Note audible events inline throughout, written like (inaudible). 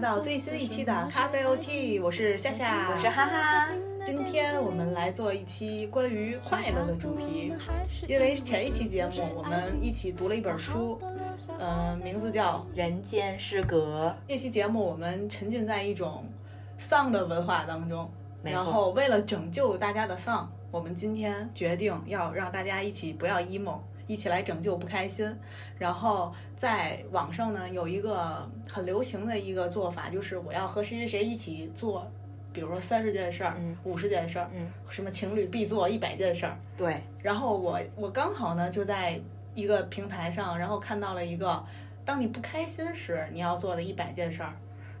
到最新一期的咖啡 OT，我是夏夏，我是哈哈。今天我们来做一期关于快乐的主题，因为前一期节目我们一起读了一本书，嗯、名字叫《人间失格。那期节目我们沉浸在一种丧的文化当中，然后为了拯救大家的丧，我们今天决定要让大家一起不要 emo，一起来拯救不开心。然后在网上呢有一个很流行的一个做法，就是我要和谁谁谁一起做，比如说三十件事儿、嗯五十件事儿，嗯，什么情侣必做一百件事儿。》。对，然后我我刚好呢就在一个平台上，然后看到了一个，当你不开心时你要做的一百件事儿，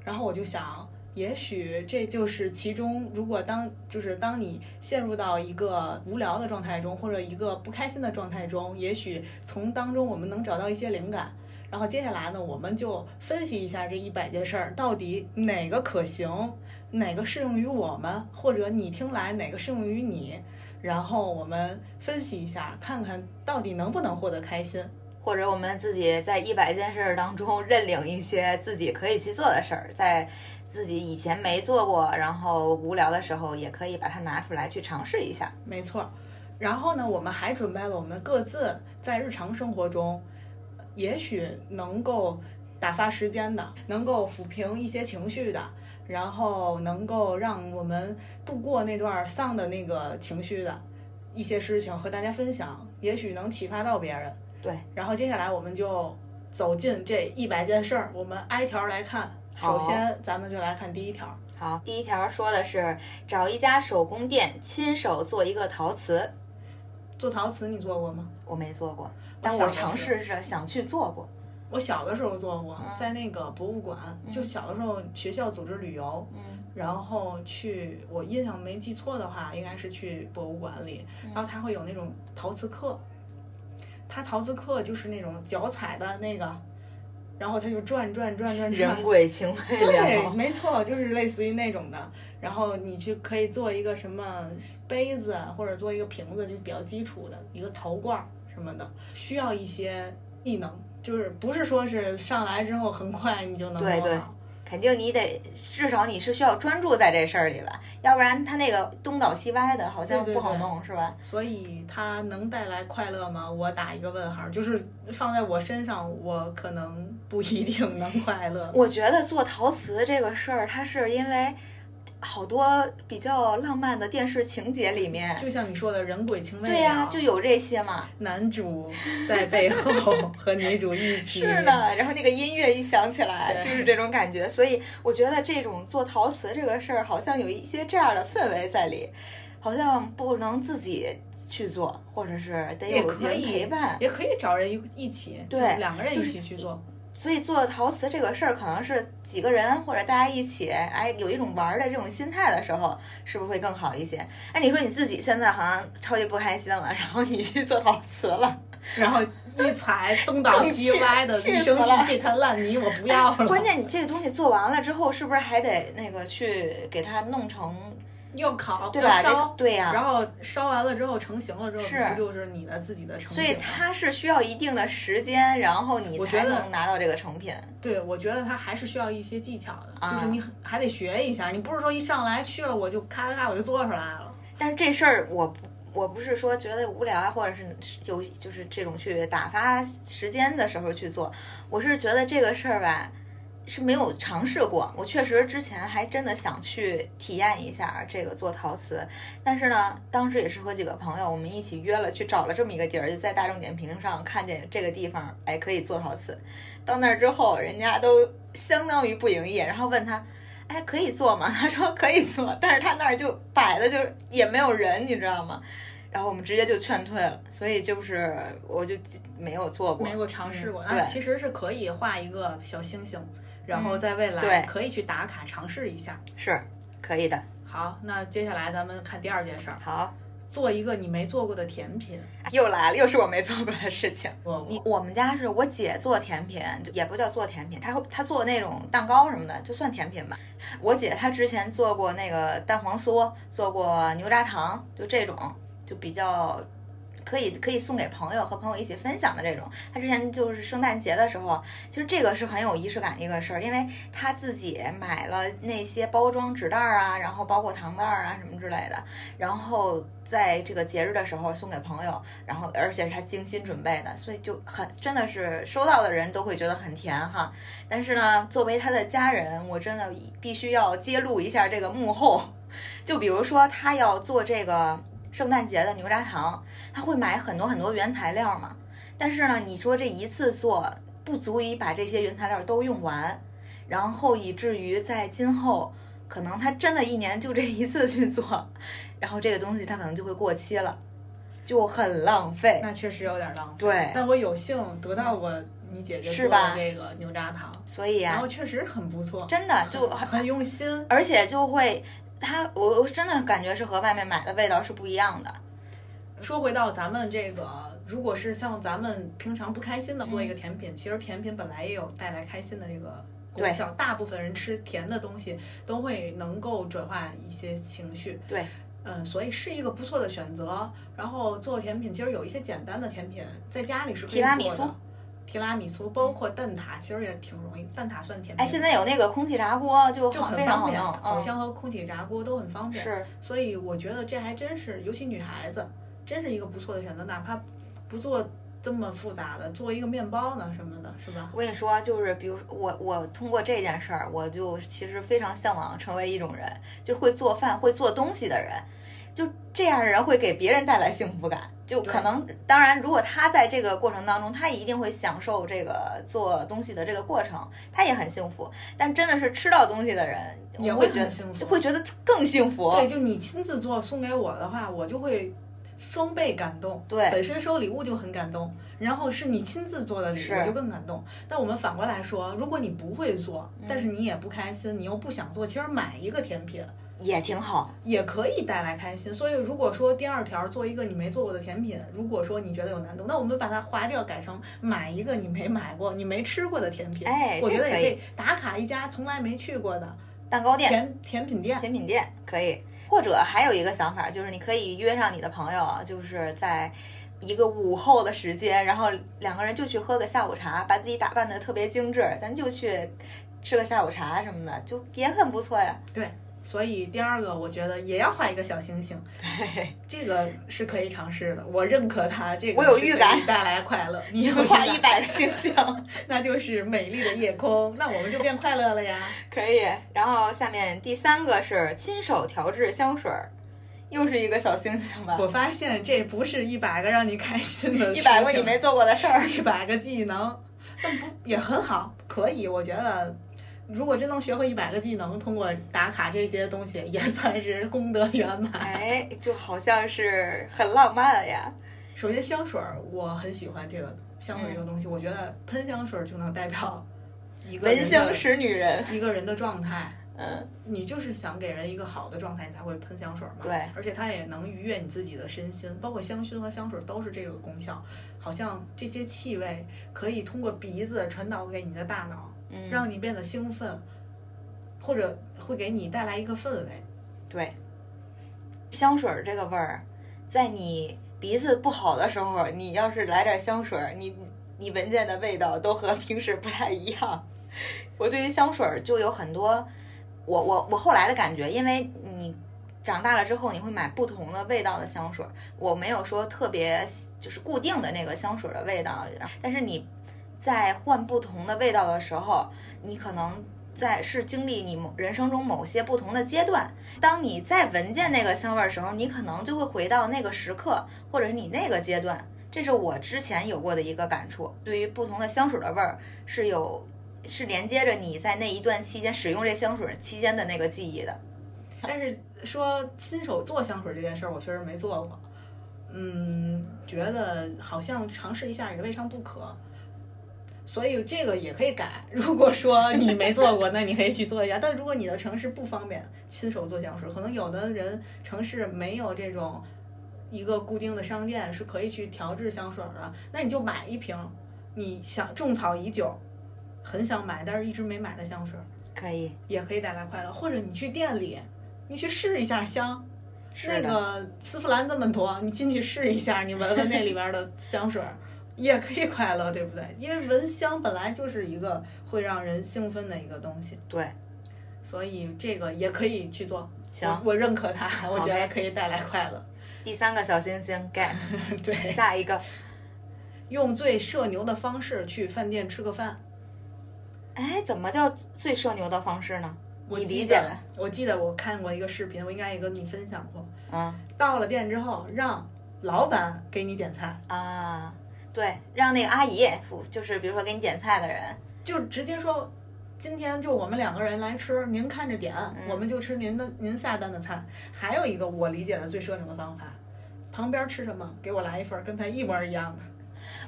然后我就想，也许这就是其中，如果当就是当你陷入到一个无聊的状态中，或者一个不开心的状态中，也许从当中我们能找到一些灵感。然后接下来呢，我们就分析一下这一百件事儿到底哪个可行，哪个适用于我们，或者你听来哪个适用于你。然后我们分析一下，看看到底能不能获得开心。或者我们自己在一百件事儿当中认领一些自己可以去做的事儿，在自己以前没做过，然后无聊的时候也可以把它拿出来去尝试一下。没错。然后呢，我们还准备了我们各自在日常生活中，也许能够打发时间的，能够抚平一些情绪的，然后能够让我们度过那段丧的那个情绪的一些事情和大家分享，也许能启发到别人。对，然后接下来我们就走进这一百件事儿，我们挨条来看。首先，咱们就来看第一条。好，第一条说的是找一家手工店，亲手做一个陶瓷。做陶瓷你做过吗？我没做过，但我尝试着想去做过。我小的时候做过，嗯在那个博物馆，就小的时候学校组织旅游，嗯然后去，我印象没记错的话，应该是去博物馆里，嗯然后他会有那种陶瓷课，他陶瓷课就是那种脚踩的那个，然后他就转转转转转人，鬼情未了对，。没错，就是类似于那种的。然后你去可以做一个什么杯子，或者做一个瓶子，就比较基础的一个陶罐儿什么的，需要一些技能，就是不是说是上来之后很快你就能对对弄好。肯定你得至少你是需要专注在这事儿里吧，要不然它那个东倒西歪的，好像对对对不好弄，是吧？所以它能带来快乐吗？我打一个问号。就是放在我身上，我可能不一定能快乐。我觉得做陶瓷这个事儿，它是因为好多比较浪漫的电视情节里面，就像你说的，人鬼情未了。对呀、就有这些嘛。男主在背后和女主一起。(laughs) 是的，然后那个音乐一响起来，就是这种感觉。所以我觉得这种做陶瓷这个事儿，好像有一些这样的氛围在里，好像不能自己去做，或者是得有人也可以陪伴。也可以找人一一起，对两个人一起去做。所以做陶瓷这个事儿，可能是几个人或者大家一起，哎，有一种玩儿的这种心态的时候，是不是会更好一些？哎，你说你自己现在好像超级不开心了，然后你去做陶瓷了，然后一踩东倒西歪的，一生气这滩烂泥我不要了。关键你这个东西做完了之后，是不是还得那个去给它弄成，要烤，对吧？要烧，对呀、然后烧完了之后成型了之后，是不就是你的自己的成品所以？它是需要一定的时间，然后你才能拿到这个成品。对，我觉得它还是需要一些技巧的，啊就是你还得学一下，你不是说一上来去了我就咔咔咔我就做出来了。但是这事儿我不。我不是说觉得无聊啊，或者是有就是这种去打发时间的时候去做，我是觉得这个事儿吧是没有尝试过。我确实之前还真的想去体验一下这个做陶瓷，但是呢，当时也是和几个朋友我们一起约了去找了这么一个地儿，就在大众点评上看见这个地方，哎，可以做陶瓷。到那儿之后，人家都相当于不营业，然后问他。哎，可以做吗？(laughs) 他说可以做，但是他那儿就摆的就是也没有人，你知道吗？然后我们直接就劝退了，所以就是我就没有做过，没有尝试过，那其实是可以画一个小星星，然后在未来对可以去打卡尝试一下。是可以的。好，那接下来咱们看第二件事儿，好，做一个你没做过的甜品。又来了，又是我没做过的事情。我你我们家是我姐做甜品，也不叫做甜品，她会她做那种蛋糕什么的，就算甜品吧。我姐她之前做过那个蛋黄酥，做过牛轧糖，就这种就比较可以可以送给朋友和朋友一起分享的这种。他之前就是圣诞节的时候，其实这个是很有仪式感的一个事儿，因为他自己买了那些包装纸袋儿啊，然后包括糖袋儿啊什么之类的，然后在这个节日的时候送给朋友，然后而且是他精心准备的，所以就很真的是收到的人都会觉得很甜哈。但是呢，作为他的家人，我真的必须要揭露一下这个幕后。(laughs) 就比如说，他要做这个圣诞节的牛轧糖，他会买很多很多原材料嘛。但是呢，你说这一次做不足以把这些原材料都用完，然后以至于在今后可能他真的一年就这一次去做，然后这个东西它可能就会过期了，就很浪费。那确实有点浪费。对但我有幸得到过你姐姐做的这个牛轧糖，所以啊、然后确实很不错，真的就很很用心。而且就会。它，我我真的感觉是和外面买的味道是不一样的。说回到咱们这个，如果是像咱们平常不开心的做一个甜品，其实甜品本来也有带来开心的这个功效。大部分人吃甜的东西都会能够转化一些情绪。对，嗯，所以是一个不错的选择。然后做甜品，其实有一些简单的甜品在家里是可以提拉米苏做的。提拉米苏，包括蛋挞，其实也挺容易。蛋挞算甜品。哎，现在有那个空气炸锅，就就很非常方便，好。烤箱和空气炸锅都很方便。是，所以我觉得这还真是，尤其女孩子，真是一个不错的选择。哪怕不做这么复杂的，做一个面包呢什么的，是吧？我跟你说，就是比如我，我通过这件事儿，我就其实非常向往成为一种人，就是会做饭、会做东西的人。就这样的人会给别人带来幸福感。就可能，当然，如果他在这个过程当中，他一定会享受这个做东西的这个过程，他也很幸福。但真的是吃到东西的人，也会觉得幸福，就会觉得更幸福。对，就你亲自做送给我的话，我就会双倍感动。对，本身收礼物就很感动，然后是你亲自做的礼物就更感动。但我们反过来说，如果你不会做，但是你也不开心，你又不想做，其实买一个甜品。也挺好，也可以带来开心。所以，如果说第二条做一个你没做过的甜品，如果说你觉得有难度，那我们把它划掉，改成买一个你没买过、你没吃过的甜品。哎，我觉得也可以打卡一家从来没去过的蛋糕店、甜甜品店。甜品店可以，或者还有一个想法，就是你可以约上你的朋友，就是在一个午后的时间，然后两个人就去喝个下午茶，把自己打扮的特别精致，咱就去吃个下午茶什么的，就也很不错呀。对。所以第二个，我觉得也要画一个小星星，对，这个是可以尝试的，我认可它。这个我有预感带来快乐，你画一百个星星，(laughs) 那就是美丽的夜空，那我们就变快乐了呀。可以。然后下面第三个是亲手调制香水儿，又是一个小星星吧。我发现这不是一百个让你开心的，(laughs) 一百个你没做过的事儿，一百个技能，但不也很好，可以，我觉得。如果真能学会一百个技能，通过打卡这些东西，也算是功德圆满。哎，就好像是很浪漫呀。首先，香水儿我很喜欢这个香水这个东西，嗯、我觉得喷香水就能代表一个闻香识女人，一个人的状态。嗯，你就是想给人一个好的状态，你才会喷香水嘛。对，而且它也能愉悦你自己的身心，包括香薰和香水都是这个功效。好像这些气味可以通过鼻子传导给你的大脑。嗯，让你变得兴奋，或者会给你带来一个氛围。对，香水这个味儿，在你鼻子不好的时候，你要是来点香水，你你闻见的味道都和平时不太一样。我对于香水就有很多，我我我后来的感觉，因为你长大了之后，你会买不同的味道的香水，我没有说特别就是固定的那个香水的味道，但是你。在换不同的味道的时候，你可能在是经历你人生中某些不同的阶段。当你再闻见那个香味的时候，你可能就会回到那个时刻，或者是你那个阶段。这是我之前有过的一个感触。对于不同的香水的味儿，是有是连接着你在那一段期间使用这香水期间的那个记忆的。但是说亲手做香水这件事儿，我确实没做过。嗯，觉得好像尝试一下也未尝不可。所以这个也可以改。(laughs) 如果说你没做过，那你可以去做一下。但如果你的城市不方便亲手做香水，可能有的人城市没有这种一个固定的商店是可以去调制香水的，那你就买一瓶你想种草已久、很想买但是一直没买的香水，可以，也可以带来快乐。或者你去店里，你去试一下香，那个丝芙兰这么多，你进去试一下，你闻闻那里边的香水，也可以快乐，对不对？(laughs) 因为闻香本来就是一个会让人兴奋的一个东西，对，所以这个也可以去做。行，我我认可它，我觉得可以带来快乐。第三个小星星 get，(laughs) 对，下一个，用最社牛的方式去饭店吃个饭。哎，怎么叫最社牛的方式呢？我你理解的？我记得我看过一个视频，我应该也跟你分享过。嗯到了店之后，让老板给你点菜，啊，对，让那个阿姨服，就是比如说给你点菜的人，就直接说。今天就我们两个人来吃，您看着点，嗯我们就吃您的您下单的菜。还有一个我理解的最社牛的方法，旁边吃什么给我来一份儿跟他一模一样的。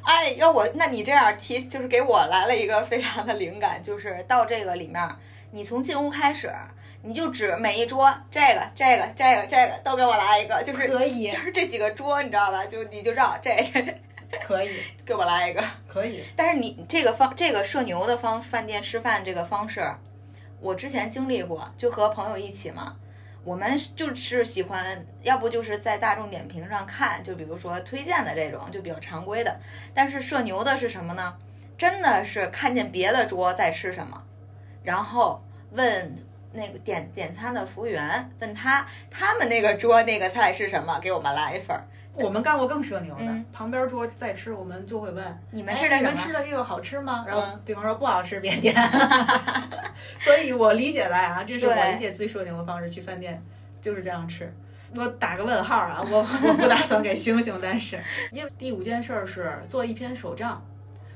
哎，要我，那你这样提，就是给我来了一个非常的灵感，就是到这个里面，你从进屋开始，你就指每一桌，这个、这个、这个、这个都给我来一个，就是可以就是这几个桌，你知道吧？就你就绕这这这，(laughs) 可以，给我来一个。可以，但是你这个方这个社牛的方饭店吃饭这个方式，我之前经历过，就和朋友一起嘛。我们就是喜欢，要不就是在大众点评上看，就比如说推荐的这种，就比较常规的。但是社牛的是什么呢？真的是看见别的桌在吃什么，然后问那个点点餐的服务员，问他他们那个桌那个菜是什么，给我们来一份儿。我们干过更社牛的，嗯旁边桌在吃，我们就会问你们哎你们吃的这个好吃吗？然后嗯对方说不好吃，别点。(laughs) 所以我理解的啊，这是我理解最社牛的方式，去饭店就是这样吃。我打个问号啊，我 (laughs) 我不打算给星星，但是因为第五件事儿是做一篇手账。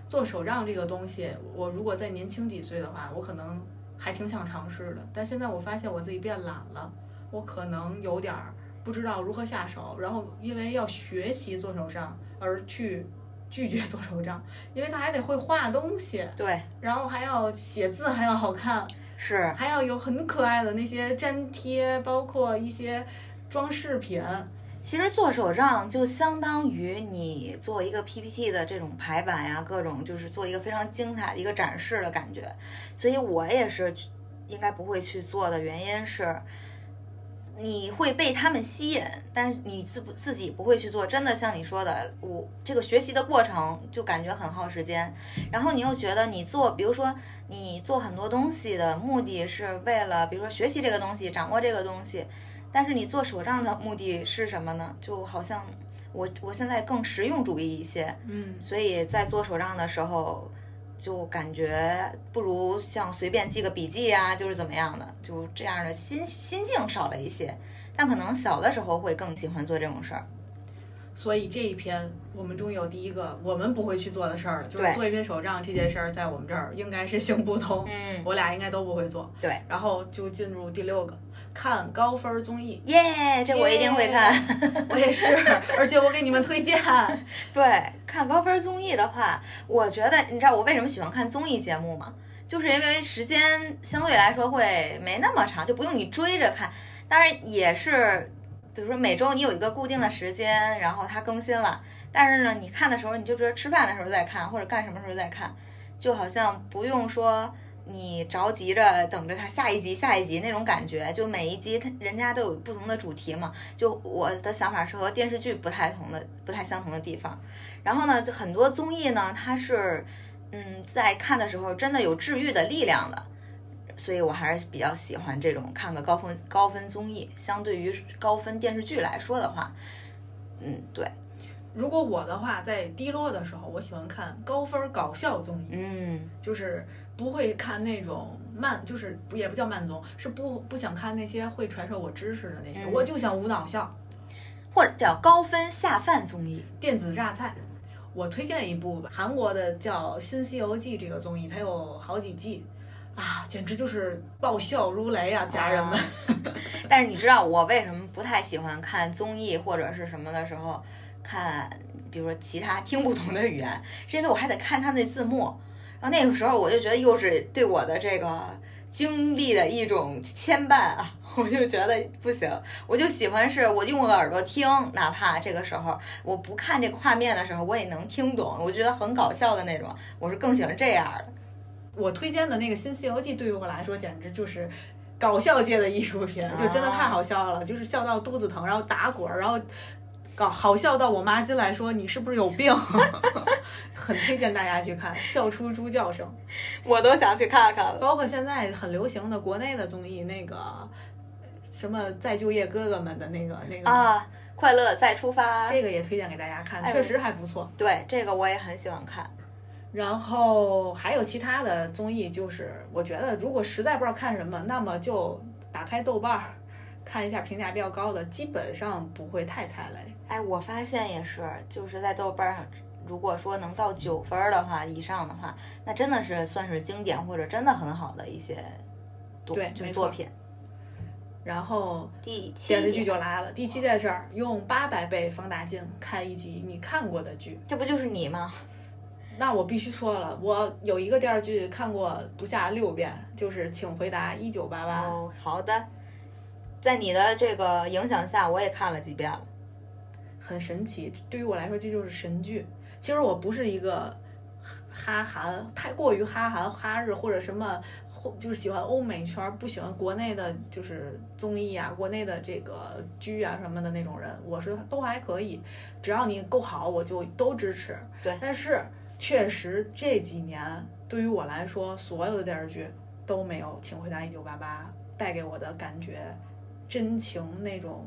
做手账这个东西，我如果再年轻几岁的话，我可能还挺想尝试的。但现在我发现我自己变懒了，我可能有点儿不知道如何下手，然后因为要学习做手账而去拒绝做手账，(laughs) 因为他还得会画东西，对，然后还要写字，还要好看，是还要有很可爱的那些粘贴，包括一些装饰品。其实做手账就相当于你做一个 PPT 的这种排版呀，各种就是做一个非常精彩的一个展示的感觉。所以我也是应该不会去做的原因是，你会被他们吸引，但是你自不自己不会去做。真的像你说的，我这个学习的过程就感觉很耗时间，然后你又觉得你做，比如说你做很多东西的目的是为了，比如说学习这个东西，掌握这个东西。但是你做手账的目的是什么呢？就好像我我现在更实用主义一些，嗯，所以在做手账的时候，就感觉不如像随便记个笔记啊、就是怎么样的，就这样的心心境少了一些。但可能小的时候会更喜欢做这种事儿。所以这一篇我们终于有第一个我们不会去做的事儿了，就是做一篇手账这件事儿，在我们这儿应该是行不通。嗯，我俩应该都不会做。对，然后就进入第六个，看高分综艺。耶，这我一定会看。我也是，(laughs) 而且我给你们推荐。对，看高分综艺的话，我觉得你知道我为什么喜欢看综艺节目吗？就是因为时间相对来说会没那么长，就不用你追着看。当然也是，比如说每周你有一个固定的时间，然后它更新了，但是呢，你看的时候你就比如吃饭的时候再看，或者干什么时候再看，就好像不用说你着急着等着它下一集下一集那种感觉。就每一集它人家都有不同的主题嘛，就我的想法是和电视剧不太同的、不太相同的地方。然后呢，就很多综艺呢，它是嗯，在看的时候真的有治愈的力量的，所以我还是比较喜欢这种看个高分高分综艺。相对于高分电视剧来说的话，嗯，对，如果我的话，在低落的时候，我喜欢看高分搞笑综艺，嗯，就是不会看那种慢，就是不也不叫慢综，是不不想看那些会传授我知识的那些，嗯我就想无脑笑。或者叫高分下饭综艺。电子榨菜，我推荐一部韩国的叫《新西游记》这个综艺，它有好几季，啊，简直就是爆笑如雷啊，家人们。但是你知道我为什么不太喜欢看综艺或者是什么的时候看，比如说其他听不懂的语言，是因为我还得看它那字幕，然后那个时候我就觉得又是对我的这个经历的一种牵绊啊，我就觉得不行，我就喜欢是我用个耳朵听，哪怕这个时候我不看这个画面的时候，我也能听懂，我觉得很搞笑的那种，我是更喜欢这样的。我推荐的那个《新西游记》对于我来说简直就是搞笑界的艺术品，就真的太好笑了，就是笑到肚子疼，然后打滚儿，然后搞好笑到我妈进来说你是不是有病，(laughs) 很推荐大家去看，笑出猪叫声。(laughs) 我都想去看看了。包括现在很流行的国内的综艺，那个什么再就业哥哥们的那个那个啊，快乐再出发，这个也推荐给大家看，哎确实还不错。对这个我也很喜欢看。然后还有其他的综艺，就是我觉得如果实在不知道看什么，那么就打开豆瓣儿看一下评价比较高的，基本上不会太踩雷。哎，我发现也是，就是在豆瓣上，如果说能到九分儿的话以上的话，那真的是算是经典或者真的很好的一些对就是作品。然后第七电视剧就来了，第七件事儿，用八百倍放大镜看一集你看过的剧。这不就是你吗？那我必须说了，我有一个电视剧看过不下六遍，就是《请回答一九八八》。哦，好的，在你的这个影响下，我也看了几遍了。很神奇。对于我来说，这就是神剧。其实我不是一个哈韩太过于哈韩哈日或者什么，或就是喜欢欧美圈儿，不喜欢国内的，就是综艺啊、国内的这个剧啊什么的那种人。我是都还可以，只要你够好，我就都支持。对但是确实这几年对于我来说，所有的电视剧都没有《请回答一九八八》带给我的感觉、真情那种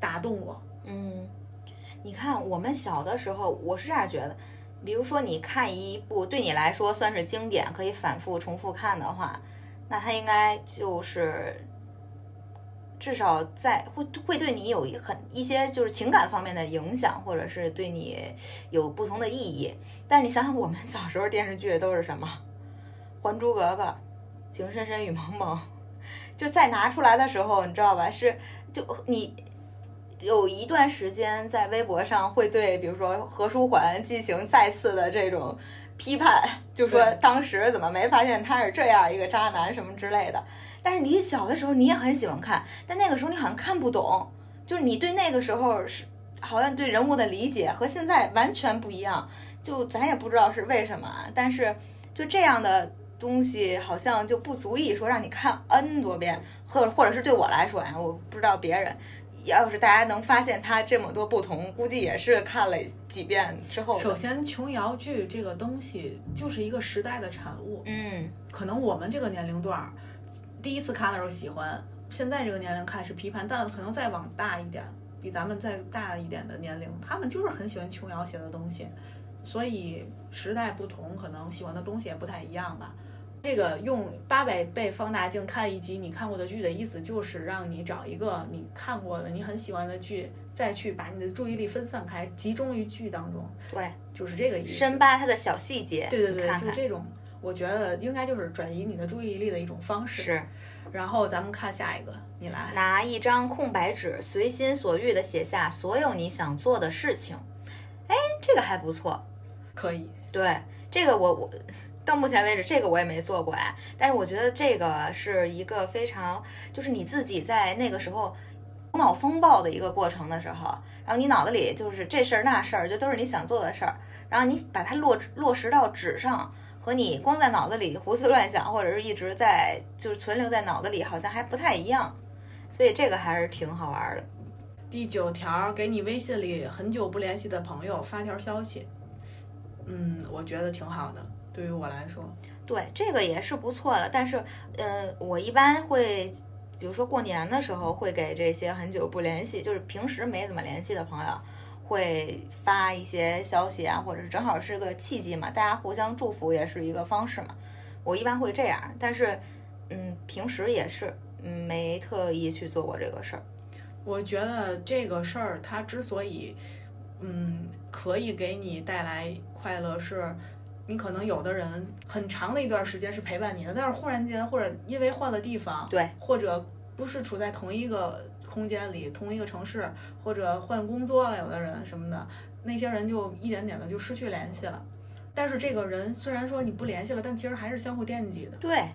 打动我。嗯，你看我们小的时候，我是这样觉得，比如说你看一部对你来说算是经典，可以反复重复看的话，那它应该就是至少在会会对你有很一些就是情感方面的影响，或者是对你有不同的意义。但你想想，我们小时候电视剧都是什么，《还珠格格》《情深深雨蒙蒙》，就再拿出来的时候，你知道吧？是就你有一段时间在微博上会对，比如说何书桓进行再次的这种批判，就说当时怎么没发现他是这样一个渣男什么之类的。但是你小的时候你也很喜欢看，但那个时候你好像看不懂，就是你对那个时候是好像对人物的理解和现在完全不一样，就咱也不知道是为什么啊。但是就这样的东西好像就不足以说让你看 n 多遍，或者或者是对我来说呀，我不知道别人。要是大家能发现它这么多不同，估计也是看了几遍之后。首先，琼瑶剧这个东西就是一个时代的产物，嗯，可能我们这个年龄段儿第一次看的时候喜欢，现在这个年龄看是批判，但可能再往大一点，比咱们再大一点的年龄，他们就是很喜欢琼瑶写的东西，所以时代不同，可能喜欢的东西也不太一样吧。这个用八百倍放大镜看一集你看过的剧的意思，就是让你找一个你看过的、你很喜欢的剧，再去把你的注意力分散开，集中于剧当中，对，就是这个意思。深扒它的小细节，对对对，看看就这种，我觉得应该就是转移你的注意力的一种方式。是然后咱们看下一个，你来。拿一张空白纸，随心所欲的写下所有你想做的事情。哎，这个还不错。可以，对，这个我我到目前为止这个我也没做过哎，但是我觉得这个是一个非常就是你自己在那个时候头脑风暴的一个过程的时候，然后你脑子里就是这事儿那事儿，就都是你想做的事儿，然后你把它落落实到纸上。和你光在脑子里胡思乱想，或者是一直在就是存留在脑子里，好像还不太一样，所以这个还是挺好玩的。第九条，给你微信里很久不联系的朋友发条消息。嗯，我觉得挺好的，对于我来说。对，这个也是不错的。但是，呃，我一般会，比如说过年的时候，会给这些很久不联系，就是平时没怎么联系的朋友，会发一些消息啊，或者是正好是个契机嘛，大家互相祝福也是一个方式嘛。我一般会这样，但是，嗯，平时也是，嗯，没特意去做过这个事儿。我觉得这个事儿，它之所以，嗯，可以给你带来快乐，是你可能有的人很长的一段时间是陪伴你的，但是忽然间或者因为换了地方，对，或者不是处在同一个空间里、同一个城市，或者换工作了，有的人什么的，那些人就一点点的就失去联系了。但是这个人虽然说你不联系了，但其实还是相互惦记的。对，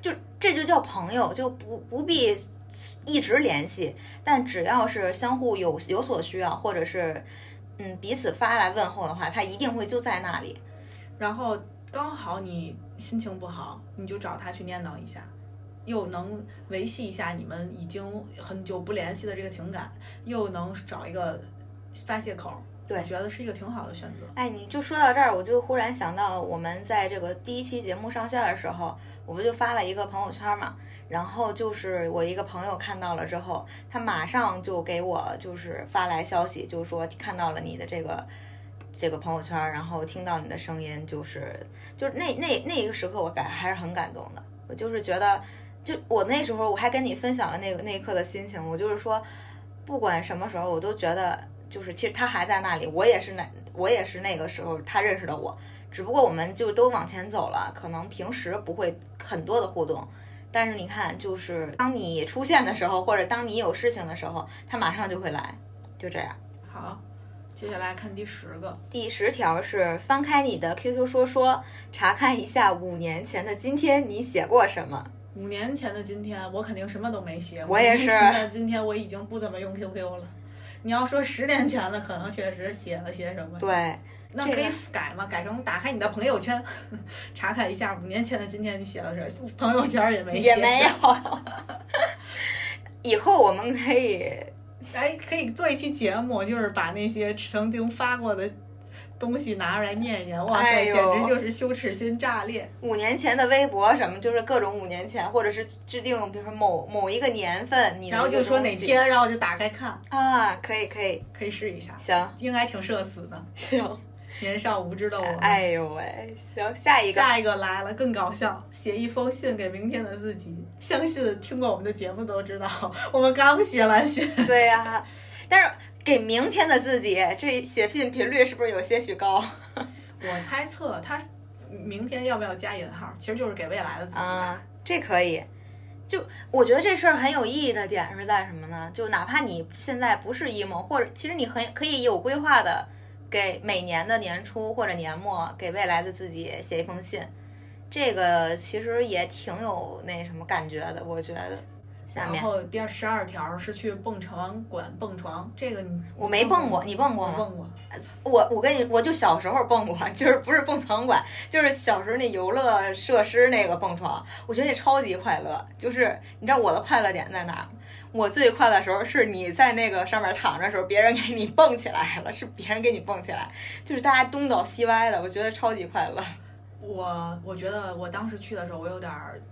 就这就叫朋友，就不不必一直联系，但只要是相互有有所需要，或者是嗯彼此发来问候的话，他一定会就在那里。然后刚好你心情不好，你就找他去念叨一下，又能维系一下你们已经很久不联系的这个情感，又能找一个发泄口，对我觉得是一个挺好的选择。哎，你就说到这儿，我就忽然想到，我们在这个第一期节目上线的时候，我不就发了一个朋友圈嘛，然后就是我一个朋友看到了之后，他马上就给我就是发来消息，就是说看到了你的这个这个朋友圈，然后听到你的声音，就是就是那那那一个时刻，我感还是很感动的。我就是觉得，就我那时候我还跟你分享了那个那一刻的心情，我就是说，不管什么时候，我都觉得就是其实他还在那里，我也是那我也是那个时候他认识的我，只不过我们就都往前走了，可能平时不会很多的互动。但是你看，就是当你出现的时候，或者当你有事情的时候，他马上就会来，就这样。好，接下来看第十个，第十条是翻开你的 QQ 说说，查看一下五年前的今天你写过什么。五年前的今天，我肯定什么都没写。我也是五年前的今天，我已经不怎么用 QQ 了。你要说十年前的，可能确实写了些什么。对，那可以改吗？改成打开你的朋友圈，(laughs) 查看一下五年前的今天你写了什么。朋友圈也没写，也没有。以后我们可以，哎，可以做一期节目，就是把那些曾经发过的东西拿出来念一念。哇塞，哎简直就是羞耻心炸裂。五年前的微博什么，就是各种五年前，或者是制定，比如说某某一个年份，你然后就说哪天，然后就打开看，啊，可以可以，可以试一下，行应该挺社死的。行，年少无知的我们。哎呦喂，行，下一个，下一个来了，更搞笑，写一封信给明天的自己。相信听过我们的节目都知道，我们刚写完信。对呀、但是给明天的自己，这写信频率是不是有些许高 (laughs) 我猜测他明天要不要加引号，其实就是给未来的自己吧。啊？这可以。就我觉得这事儿很有意义的点是在什么呢？就哪怕你现在不是 emo，或者其实你很可以有规划的，给每年的年初或者年末给未来的自己写一封信，这个其实也挺有那什么感觉的，我觉得。下面然后第二十二条是去蹦床馆蹦床，这个你我没蹦过，你蹦过吗？我蹦过。我我跟你，我就小时候蹦过，(laughs) 就是不是蹦床馆，就是小时候那游乐设施那个蹦床，我觉得那超级快乐。就是你知道我的快乐点在哪儿？我最快乐的时候是你在那个上面躺着的时候，别人给你蹦起来了，是别人给你蹦起来，就是大家东倒西歪的，我觉得超级快乐。我我觉得我当时去的时候，我有点儿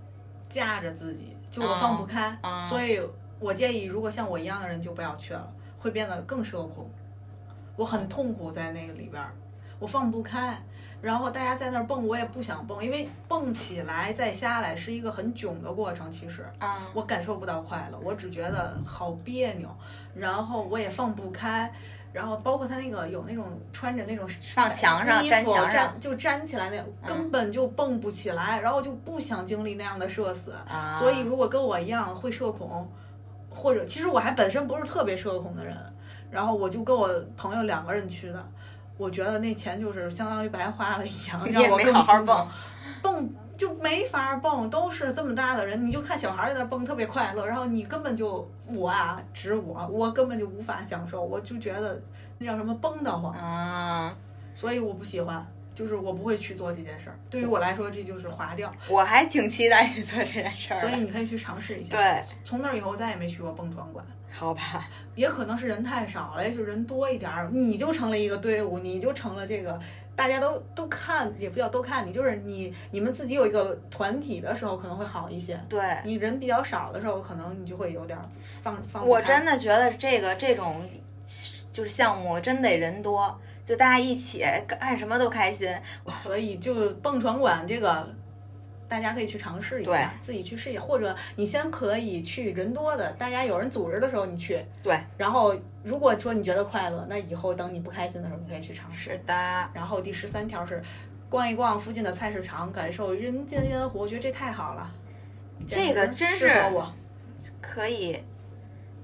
架着自己，就我放不开，嗯所以我建议，如果像我一样的人就不要去了，会变得更社恐。我很痛苦在那个里边儿，我放不开。然后大家在那儿蹦，我也不想蹦，因为蹦起来再下来是一个很囧的过程。其实啊、我感受不到快乐，我只觉得好别扭，然后我也放不开。然后包括他那个有那种穿着那种上墙上衣服粘墙上粘就粘起来那根本就蹦不起来，然后就不想经历那样的社死。啊，所以如果跟我一样会社恐，或者其实我还本身不是特别社恐的人，然后我就跟我朋友两个人去的，我觉得那钱就是相当于白花了一样，(laughs) 你也没让我更好好蹦，蹦就没法蹦，都是这么大的人，你就看小孩在那蹦特别快乐，然后你根本就我啊，指我，我根本就无法享受，我就觉得那叫什么蹦得慌，啊，所以我不喜欢。就是我不会去做这件事儿，对于我来说这就是划掉，我还挺期待去做这件事儿。所以你可以去尝试一下。对，从那儿以后再也没去过蹦床馆。好吧，也可能是人太少了，也许人多一点儿，你就成了一个队伍，你就成了这个大家都都看，也不叫都看你，就是你你们自己有一个团体的时候可能会好一些。对。你人比较少的时候，可能你就会有点儿放放不我真的觉得这个这种就是项目真得人多，就大家一起干什么都开心。所以就蹦床馆这个，大家可以去尝试一下，自己去试一下，或者你先可以去人多的，大家有人组织的时候你去，对，然后如果说你觉得快乐，那以后等你不开心的时候，你可以去尝试。是的，然后第十三条是逛一逛附近的菜市场，感受人间烟火，我觉得这太好了。这个真简直适合是我，可以。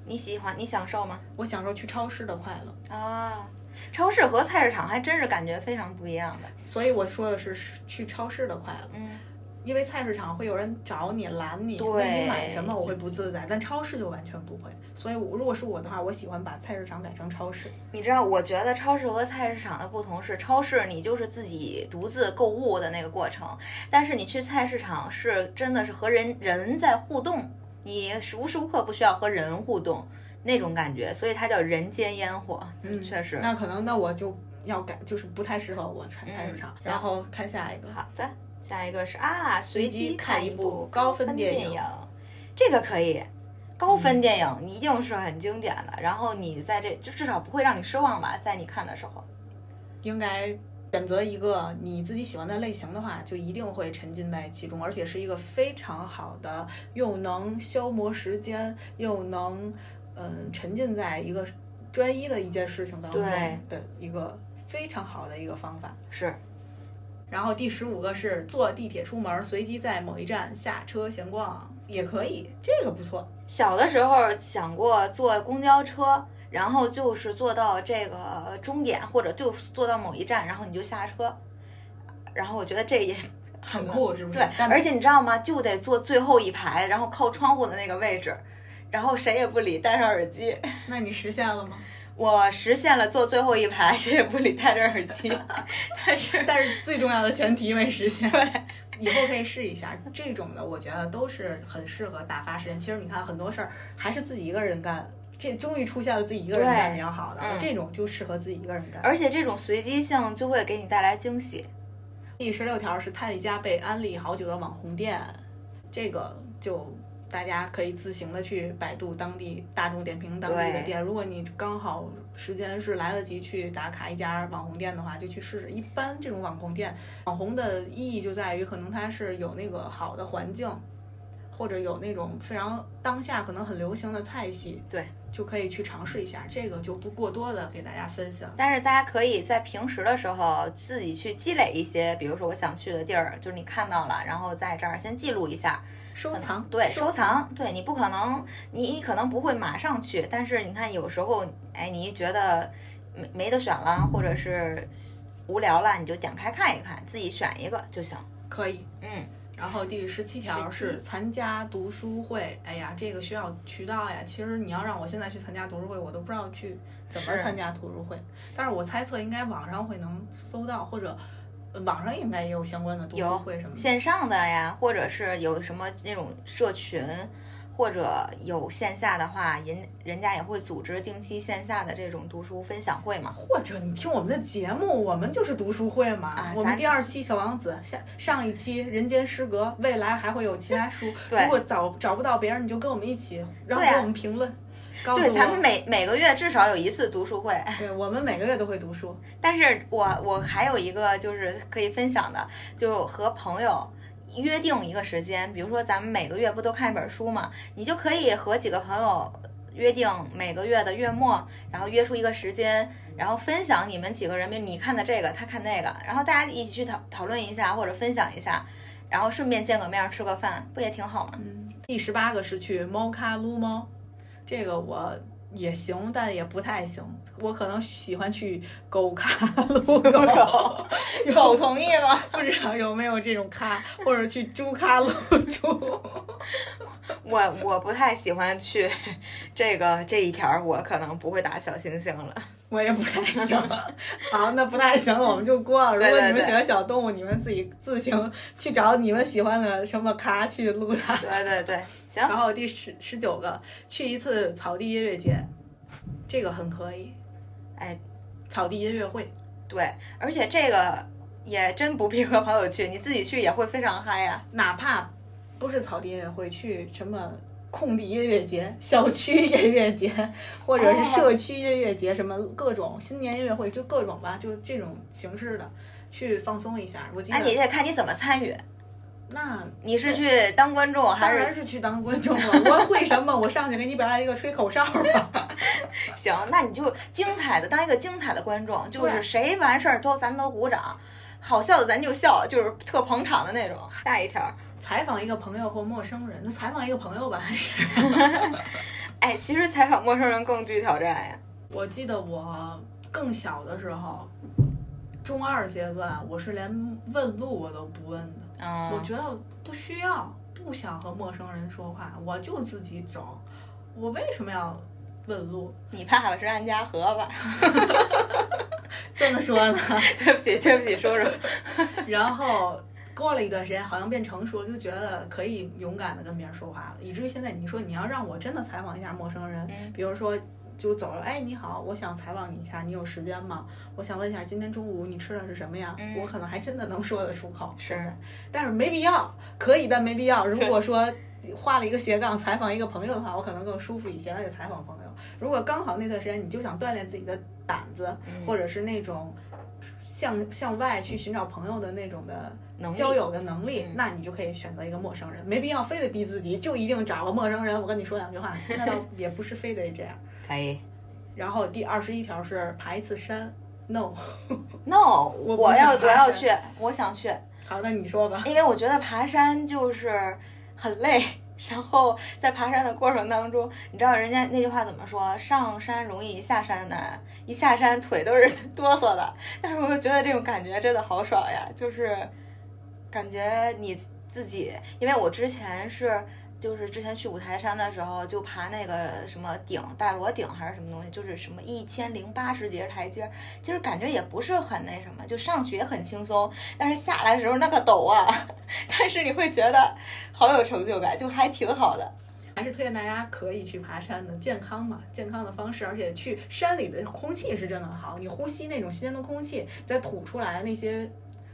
你喜欢你享受吗？我享受去超市的快乐，啊，超市和菜市场还真是感觉非常不一样的。所以我说的是去超市的快乐。嗯，因为菜市场会有人找你拦你，对问你买什么，我会不自在。但超市就完全不会。所以我如果是我的话，我喜欢把菜市场改成超市。你知道，我觉得超市和菜市场的不同是，超市你就是自己独自购物的那个过程，但是你去菜市场是真的是和人人在互动，你是无时无刻不需要和人互动那种感觉，所以它叫人间烟火。嗯，确实。那可能那我就要改，就是不太适合我菜菜市场。嗯然后看下一个，好的，下一个是啊，随机机看一部高分电影，这个可以。高嗯分电影一定是很经典的，然后你在这就至少不会让你失望吧，在你看的时候。应该选择一个你自己喜欢的类型的话，就一定会沉浸在其中，而且是一个非常好的，又能消磨时间，又能嗯沉浸在一个专一的一件事情当中的一个非常好的一个方法。是，然后第十五个是坐地铁出门，随机在某一站下车闲逛，也可以，这个不错。小的时候想过坐公交车，然后就是坐到这个终点，或者就坐到某一站，然后你就下车。然后我觉得这也很酷，是不是？对，而且你知道吗？就得坐最后一排，然后靠窗户的那个位置，然后谁也不理，戴上耳机。那你实现了吗？我实现了坐最后一排，谁也不理，戴着耳机。(laughs) 但是，但是最重要的前提没实现。对，以后可以试一下这种的，我觉得都是很适合打发时间。其实你看很多事儿还是自己一个人干，这终于出现了自己一个人干比较好的，嗯这种就适合自己一个人干。而且这种随机性就会给你带来惊喜。第十六条是他一家被安利好久的网红店，这个就大家可以自行的去百度当地大众点评当地的店。如果你刚好时间是来得及去打卡一家网红店的话，就去试试。一般这种网红店，网红的意义就在于可能它是有那个好的环境。或者有那种非常当下可能很流行的菜系，对，就可以去尝试一下。这个就不过多的给大家分享。但是大家可以在平时的时候自己去积累一些，比如说我想去的地儿，就是你看到了，然后在这儿先记录一下，收藏，对，收收藏，对你不可能，你你可能不会马上去，但是你看有时候，哎，你觉得没没得选了，或者是无聊了，你就点开看一看，自己选一个就行。可以。嗯，然后第十七条是参加读书会。哎呀，这个需要渠道呀。其实你要让我现在去参加读书会，我都不知道去怎么参加读书会。但是我猜测应该网上会能搜到，或者呃网上应该也有相关的读书有会什么的。线上的呀，或者是有什么那种社群，或者有线下的话，人人家也会组织定期线下的这种读书分享会嘛。或者你听我们的节目，我们就是读书会嘛。我们第二期《小王子》，下上一期《人间失格》，未来还会有其他书。对如果找找不到别人，你就跟我们一起，然后给我们评论，对，咱们每每个月至少有一次读书会。对我们每个月都会读书。但是我我还有一个就是可以分享的，就和朋友约定一个时间，比如说咱们每个月不都看一本书嘛，你就可以和几个朋友约定每个月的月末，然后约出一个时间，然后分享你们几个人，比如你看的这个，他看那个，然后大家一起去讨讨论一下或者分享一下，然后顺便见个面儿吃个饭，不也挺好吗？嗯，第十八个是去猫咖撸猫，这个我也行，但也不太行。我可能喜欢去狗咖撸狗，(laughs) 狗同意吗？(laughs) 不知道有没有这种咖，或者去猪咖撸猪。我我不太喜欢去 (laughs) 这个这一条儿，我可能不会打小星星了。我也不太行。好，那不太行了，我们就过了。如果你们喜欢小动物，你们自己自行去找你们喜欢的什么咖去撸它。对对对，行。然后第十十九个，去一次草地音乐节，这个很可以。哎，草地音乐会，对，而且这个也真不必和朋友去，你自己去也会非常嗨呀、哪怕不是草地音乐会，去什么空地音乐节、小区音乐节，(laughs) 或者是社区音乐节，什么各种新年音乐会，就各种吧，就这种形式的去放松一下。我记得那你得看你怎么参与，那你是去当观众还是当然是去当观众了。我会什么？我上去给你表演一个吹口哨吧。(laughs) 行？那你就精彩的当一个精彩的观众，就是谁完事儿都咱们都鼓掌，好笑的咱就笑，就是特捧场的那种。下一条，(laughs) 采访一个朋友或陌生人，那采访一个朋友吧，还是？(laughs) 哎，其实采访陌生人更具挑战呀。我记得我更小的时候，中二阶段，我是连问路我都不问的。嗯，我觉得不需要，不想和陌生人说话，我就自己走。我为什么要问路？你怕我是安家河吧？这么说呢？(laughs) 对不起，对不起，叔叔。(laughs) 然后过了一段时间，好像变成熟，就觉得可以勇敢的跟别人说话了，以至于现在你说你要让我真的采访一下陌生人，嗯比如说就走了，哎，你好，我想采访你一下，你有时间吗？我想问一下，今天中午你吃的是什么呀？嗯我可能还真的能说得出口，是但是没必要，可以但没必要。如果说画了一个斜杠采访一个朋友的话，我可能更舒服一些，那就采访朋友。如果刚好那段时间你就想锻炼自己的胆子，嗯或者是那种向向外去寻找朋友的那种的交友的能力，嗯那你就可以选择一个陌生人，没必要非得逼自己就一定找个陌生人，我跟你说两句话，那倒也不是非得这样。可以。然后第二十一条是爬一次山，no。No，(laughs) 我我要我要去，我想去，好，那你说吧。因为我觉得爬山就是很累。然后在爬山的过程当中，你知道人家那句话怎么说？上山容易下山难，一下山腿都是 (laughs) 哆嗦的。但是我就觉得这种感觉真的好爽呀，就是感觉你自己，因为我之前是就是之前去五台山的时候，就爬那个什么顶大罗顶还是什么东西，就是什么一千零八十节台阶儿，其实感觉也不是很那什么，就上去也很轻松，但是下来的时候那个陡啊，(laughs) 但是你会觉得好有成就感，就还挺好的。还是推荐大家可以去爬山的，健康嘛，健康的方式，而且去山里的空气是真的好，你呼吸那种新鲜的空气，再吐出来那些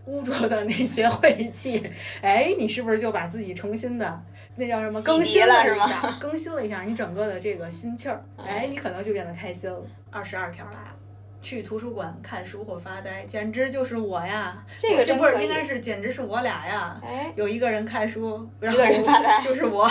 污浊的那些晦气，(laughs) 哎，你是不是就把自己重新的那叫什么更新了是一下，更新了一下你整个的这个心气儿，(laughs) 哎，你可能就变得开心了。二十二条来了。去图书馆看书或发呆，简直就是我呀！这个这不是应该是，简直是我俩呀！哎，有一个人看书，一个人发呆 (laughs) 就是我。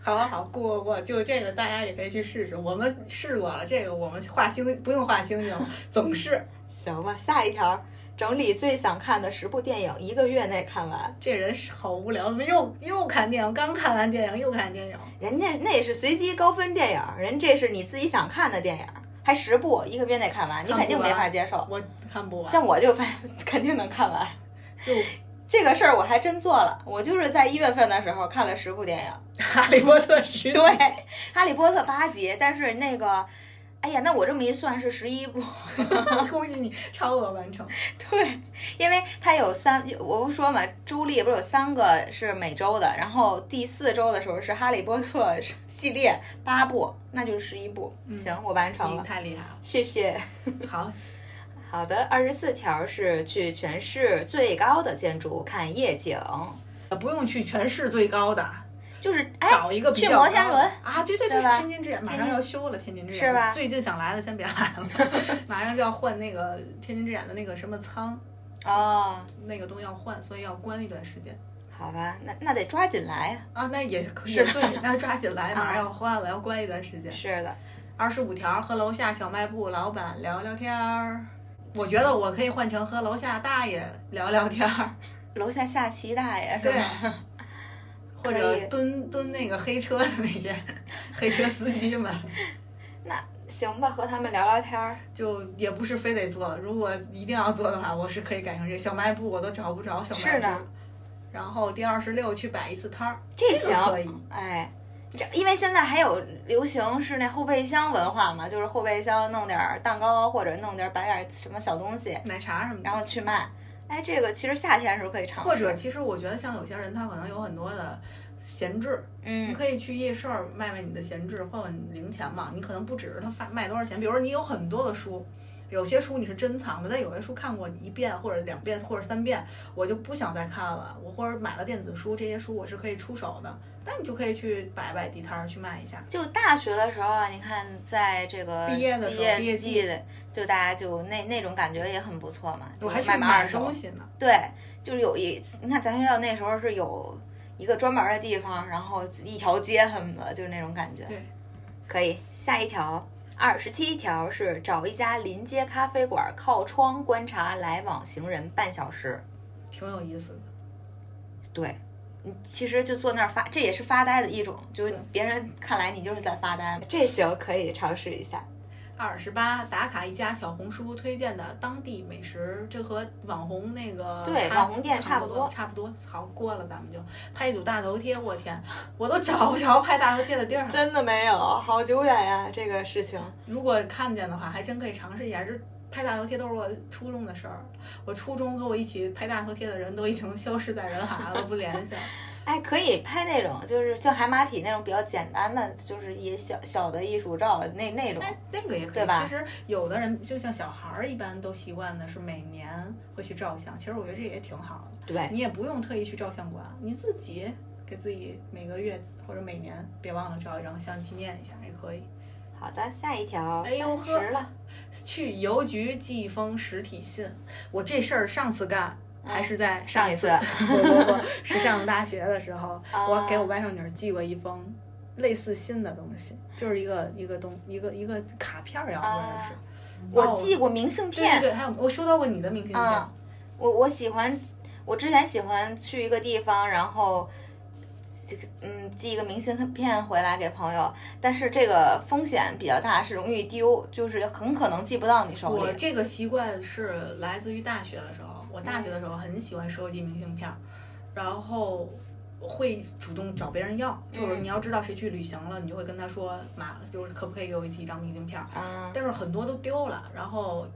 好好好，过过过，就这个大家也可以去试试。我们试过了，这个我们画星不用画星星，总是行吧，下一条。整理最想看的十部电影，一个月内看完。这人是好无聊，怎么又又看电影？刚看完电影又看电影，人家那是随机高分电影，人这是你自己想看的电影，还十部，一个月内看完，你肯定没法接受。我看不完。像我就发 (laughs) 肯定能看完。就这个事儿我还真做了，我就是在一月份的时候看了十部电影，(laughs)《哈利波特》十对，《哈利波特》八集，但是那个，哎呀，那我这么一算是十一部，(laughs) 恭喜你超额完成。(laughs) 对，因为它有三，我不说嘛，朱莉不是有三个是每周的，然后第四周的时候是《哈利波特》系列八部，那就是十一部。行，我完成了，太厉害了。谢谢。好，好的，二十四条是去全市最高的建筑看夜景，不用去全市最高的，就是哎，找一个比去摩天轮啊，对对对吧天津之眼马上要修了，天津之眼是吧最近想来的先别来了，(laughs) 马上就要换那个天津之眼的那个什么舱，哦，那个东西要换，所以要关一段时间好吧，那那得抓紧来呀。啊。那也可以，是对，那抓紧来，(laughs) 马啊上要换了，要关一段时间。是的，二十五条，和楼下小卖部老板聊聊天儿。我觉得我可以换成和楼下大爷聊聊天儿，(laughs) 楼下下棋大爷是对吧？，或者蹲蹲那个黑车的那些 (laughs) 黑车司机们。(laughs) 那行吧，和他们聊聊天儿。就也不是非得做，如果一定要做的话，我是可以改成这个小卖部，我都找不着小卖部。是的。然后第二十六去摆一次摊儿，这个行可以。哎，这因为现在还有流行是那后备箱文化嘛，就是后备箱弄点儿蛋糕或者弄点儿摆点儿什么小东西，奶茶什么的。然后去卖。哎，这个其实夏天的时候可以尝试。或者其实我觉得像有些人他可能有很多的闲置，嗯你嗯，可以去夜市儿卖卖你的闲置，换换零钱嘛。你可能不只是他发卖多少钱，比如说你有很多的书。有些书你是珍藏的，但有些书看过一遍或者两遍或者三遍，我就不想再看了。我或者买了电子书，这些书我是可以出手的，那你就可以去摆摆地摊儿去卖一下。就大学的时候啊，你看在这个毕业的时候毕业季就大家就那那种感觉也很不错嘛，我还去卖东。西呢。对，就是有一，你看咱学校那时候是有一个专门的地方，然后一条街什么的，就是那种感觉。对，可以。下一条，二十七条是找一家临街咖啡馆，靠窗观察来往行人半小时。挺有意思的。对，你其实就坐那儿发，这也是发呆的一种，就是别人看来你就是在发呆。这行可以尝试一下。二十八打卡一家小红书推荐的当地美食，这和网红那个对网红店差不不多差不多。好，过了咱们就拍一组大头贴，我天，我都找不着拍大头贴的地儿。真的没有，好久远呀，这个事情。如果看见的话，还真可以尝试一下。这拍大头贴都是我初中的事儿，我初中跟我一起拍大头贴的人都已经消失在人海了，不联系了。(laughs) 哎，可以拍那种，就是像海马体那种比较简单的，就是也小小的艺术照，那那种。哎，那个也可以。对吧其实有的人就像小孩儿一般，都习惯的是每年会去照相。其实我觉得这也挺好的，对，你也不用特意去照相馆，你自己给自己每个月或者每年别忘了照一张相纪念一下也可以。好的，下一条，哎呦呵了，去邮局寄一封实体信，我这事儿上次干。还是在嗯上一次次，(laughs) 不不不，(laughs) 是上大学的时候，啊。我给我外甥女儿寄过一封类似信的东西，就是一个一个东一个一个卡片儿呀，或者是。我寄过明信片，对对对，还有我收到过你的明信片，嗯，我我喜欢，我之前喜欢去一个地方，然后这个嗯寄一个明信片回来给朋友，但是这个风险比较大，是容易丢，就是很可能寄不到你手里。我这个习惯是来自于大学的时候，我大学的时候很喜欢收集明信片儿，然后会主动找别人要，就是嗯你要知道谁去旅行了，你就会跟他说，妈，就是可不可以给我寄一张明信片儿？啊，但是很多都丢了，然后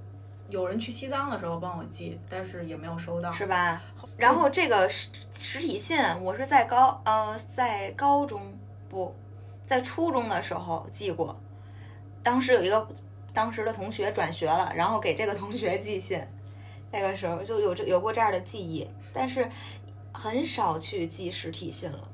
有人去西藏的时候帮我寄，但是也没有收到。是吧？然后这个实实体信，我是在高呃在高中不在初中的时候寄过，当时有一个当时的同学转学了，然后给这个同学寄信，那个时候就有这有过这样的记忆，但是很少去寄实体信了。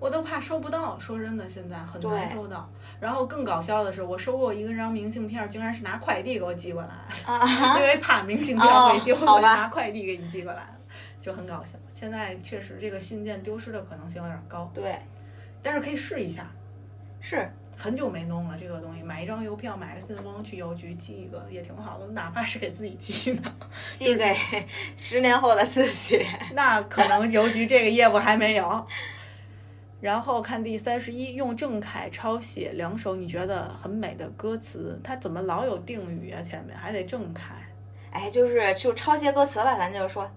我都怕收不到，说真的，现在很难收到。然后更搞笑的是，我收过一个张明信片儿，竟然是拿快递给我寄过来 (laughs) 因为怕明信片会丢，哦好吧所以拿快递给你寄过来了，就很搞笑。现在确实这个信件丢失的可能性有点高，对，但是可以试一下。是很久没弄了这个东西，买一张邮票，买个信封去邮局寄一个也挺好的，哪怕是给自己寄呢，(laughs) 寄给十年后的自己。(laughs) 那可能邮局这个业务还没有。然后看第三十一，用郑恺抄写两首你觉得很美的歌词，他怎么老有定语啊？前面还得郑恺。哎，就是就抄写歌词吧，咱就说，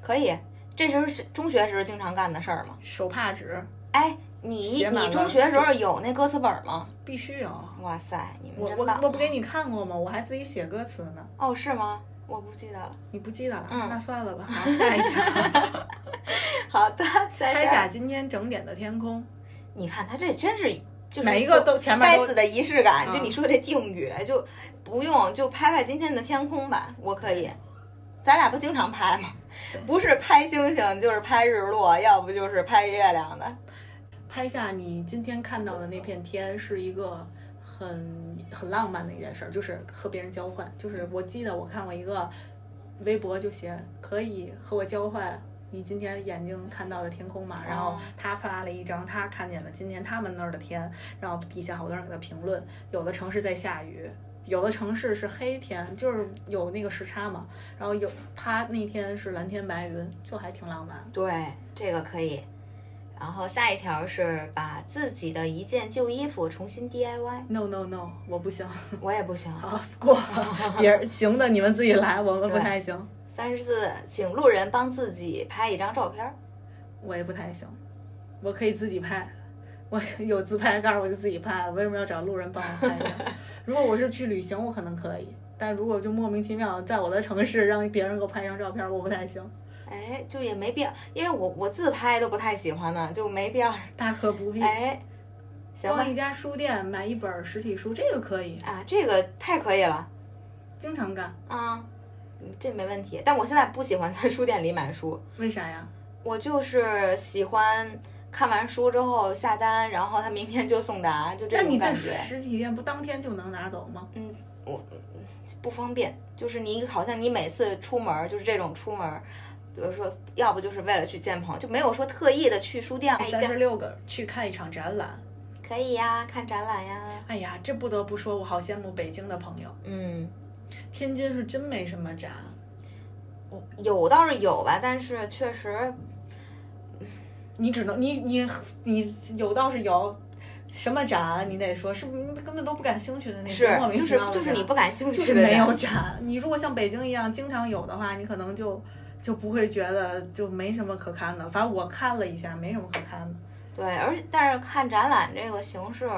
可以，这就是中学时候经常干的事儿嘛。手帕纸哎，你你中学时候有那歌词本吗？必须有。哇塞，你们我我！我不给你看过吗？我还自己写歌词呢。哦，是吗？我不记得了。你不记得了？嗯那算了吧。(laughs) 好，下一条。(laughs) 好的，下拍一下今天整点的天空，你看他这真是就是每一个都前面都该死的仪式感。嗯就你说这定语，就不用就拍拍今天的天空吧，我可以。咱俩不经常拍吗？不是拍星星，就是拍日落，要不就是拍月亮的。拍下你今天看到的那片天，是一个很很浪漫的一件事儿，就是和别人交换。就是我记得我看过一个微博，就写可以和我交换你今天眼睛看到的天空嘛。然后哦他发了一张他看见的今天他们那儿的天，然后底下好多人给他评论，有的城市在下雨。有的城市是黑天，就是有那个时差嘛，然后有他那天是蓝天白云，就还挺浪漫。对，这个可以。然后下一条是把自己的一件旧衣服重新 DIY，No no no，我不行。我也不行。好过，(laughs) 别人行的你们自己来，我们不太行，三十四，请路人帮自己拍一张照片儿。我也不太行，我可以自己拍，我有自拍杆儿我就自己拍，为什么要找路人帮我拍呢？(laughs) 如果我是去旅行，我可能可以，但如果就莫名其妙在我的城市让别人给我拍一张照片，我不太行，哎，就也没必要，因为我我自拍都不太喜欢呢，就没必要。(laughs) 大可不必。哎，行吧逛一家书店买一本实体书，这个可以，啊，这个太可以了经常干。啊，嗯这没问题。但我现在不喜欢在书店里买书，为啥呀？我就是喜欢看完书之后下单，然后他明天就送达，就这那你在种感觉。实体店不当天就能拿走吗？嗯，我不方便，就是你好像你每次出门儿就是这种出门儿，比如说要不就是为了去见朋友，就没有说特意的去书店。三十六个去看一场展览，可以呀，看展览呀。哎呀，这不得不说，我好羡慕北京的朋友。嗯，天津是真没什么展，有倒是有吧，但是确实你只能你你你有倒是有，什么展你得说是不是你根本都不感兴趣的那莫名就是其妙的展就是你不感兴就是没趣的人有展。你如果像北京一样经常有的话，你可能就就不会觉得就没什么可看的。反正我看了一下，没什么可看的。对，而且但是看展览这个形式，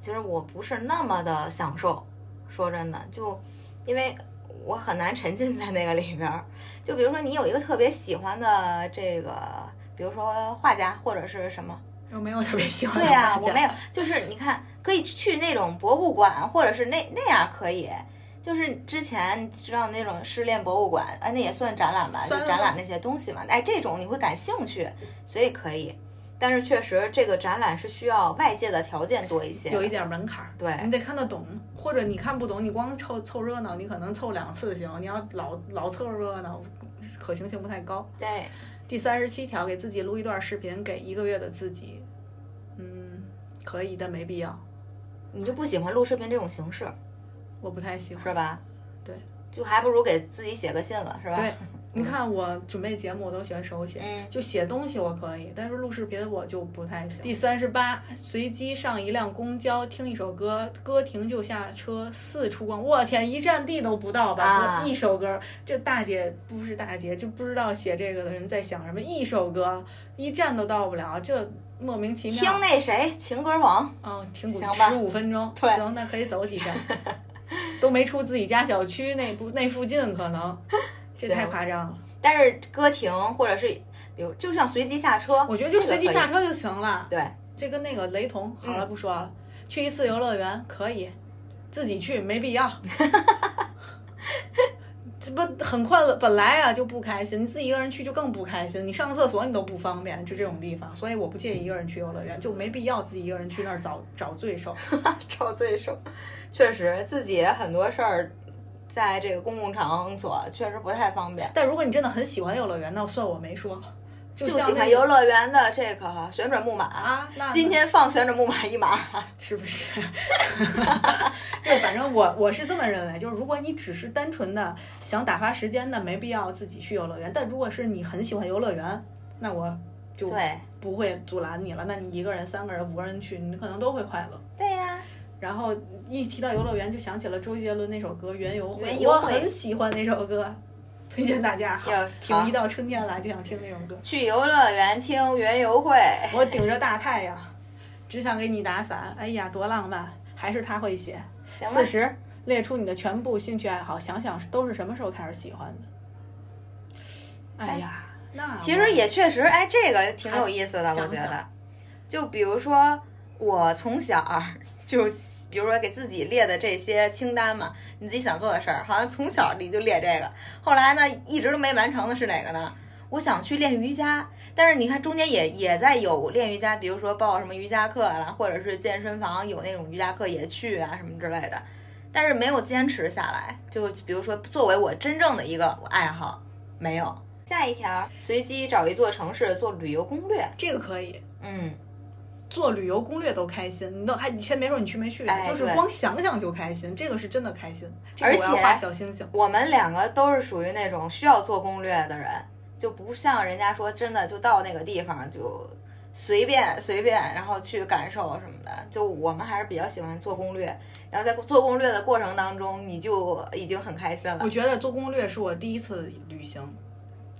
其实我不是那么的享受。说真的，就因为我很难沉浸在那个里边儿。就比如说你有一个特别喜欢的这个，比如说画家或者是什么，我没有特别喜欢的对呀、我没有，就是你看可以去那种博物馆，或者是那那样可以。就是之前你知道那种失恋博物馆，哎，那也算展览吧，就算展览那些东西嘛。哎，这种你会感兴趣，所以可以。但是确实，这个展览是需要外界的条件多一些。有一点门槛儿，对你得看得懂，或者你看不懂，你光凑凑热闹，你可能凑两次行。你要老老凑热闹，可行性不太高。对，第三十七条，给自己录一段视频，给一个月的自己。嗯，可以，但没必要。你就不喜欢录视频这种形式，我不太喜欢。是吧？对，就还不如给自己写个信了，是吧？对，(laughs) 你看我准备节目，我都喜欢手写，嗯就写东西我可以，但是录视频我就不太行。第三十八，随机上一辆公交，听一首歌，歌停就下车，四处逛。我天，一站地都不到吧？啊一首歌，这大姐不是大姐，就不知道写这个的人在想什么。一首歌，一站都到不了，这莫名其妙。听那谁情歌王，哦，听十五分钟，对行，那可以走几站，(laughs) 都没出自己家小区那不那附近，可能 (laughs) 这太夸张了。但是歌停或者是比如就像随机下车，我觉得就随机下车就行了，对，这跟那个雷同。好了，嗯不说了，去一次游乐园可以，自己去没必要。(laughs) 这不很快乐，本来啊就不开心，你自己一个人去就更不开心。你上厕所你都不方便，就这种地方，所以我不建议一个人去游乐园，就没必要自己一个人去那儿找找罪受。(laughs) 找罪受。确实，自己很多事儿在这个公共场所确实不太方便。但如果你真的很喜欢游乐园，那算我没说。就喜欢游乐园的这个旋转木马，啊，那今天放旋转木马一马。(laughs) 是不是？(laughs) 就反正我我是这么认为，就是如果你只是单纯的想打发时间的，没必要自己去游乐园。但如果是你很喜欢游乐园，那我就不会阻拦你了。那你一个人、三个人、五个人去，你可能都会快乐。对呀、然后一提到游乐园，就想起了周杰伦那首歌《园游会我很喜欢那首歌，推荐大家。好要，好听一到春天来就想听那种歌。去游乐园听园游会，我顶着大太阳，(laughs) 只想给你打伞。哎呀，多浪漫！还是他会写。四？十，列出你的全部兴趣爱好，想想都是什么时候开始喜欢的。哎呀，那其实也确实，哎，这个挺有意思的，我觉得。就比如说，我从小儿就，比如说给自己列的这些清单嘛，你自己想做的事儿，好像从小你就列这个。后来呢，一直都没完成的是哪个呢？我想去练瑜伽，但是你看中间也也在有练瑜伽，比如说报什么瑜伽课啦，或者是健身房有那种瑜伽课也去啊什么之类的，但是没有坚持下来。就比如说作为我真正的一个爱好，没有。下一条，随机找一座城市做旅游攻略。这个可以嗯，做旅游攻略都开心，你都还你先别说你去没去，哎对就是光想想就开心，这个是真的开心。这而且个我要画小星星。我们两个都是属于那种需要做攻略的人，就不像人家说真的就到那个地方就随便随便，然后去感受什么的。就我们还是比较喜欢做攻略，然后在做攻略的过程当中，你就已经很开心了我。觉得做攻略是我第一次旅行，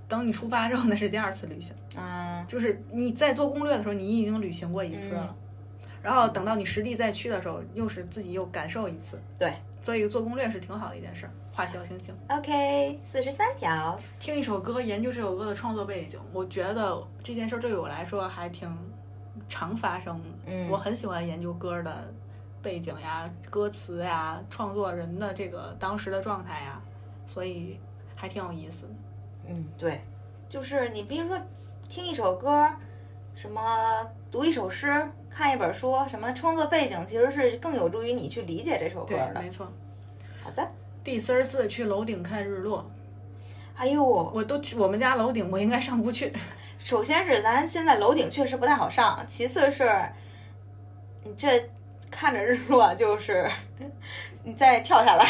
等你出发之后那是第二次旅行。啊，就是你在做攻略的时候，你已经旅行过一次了，然后等到你实地再去的时候，又是自己又感受一次。对，所以做攻略是挺好的一件事儿，画小星星，OK，四十三条，听一首歌，研究这首歌的创作背景。我觉得这件事儿对我来说还挺常发生的。嗯我很喜欢研究歌的背景呀、歌词呀、创作人的这个当时的状态呀，所以还挺有意思的。嗯，对，就是你比如说听一首歌，什么读一首诗，看一本书，什么创作背景，其实是更有助于你去理解这首歌对，的没。错。好的，第四十四，去楼顶看日落。哎呦，我都去我们家楼顶，我应该上不去。(laughs) 首先是咱现在楼顶确实不太好上，其次是你这看着日落就是 (laughs) 你再跳下来，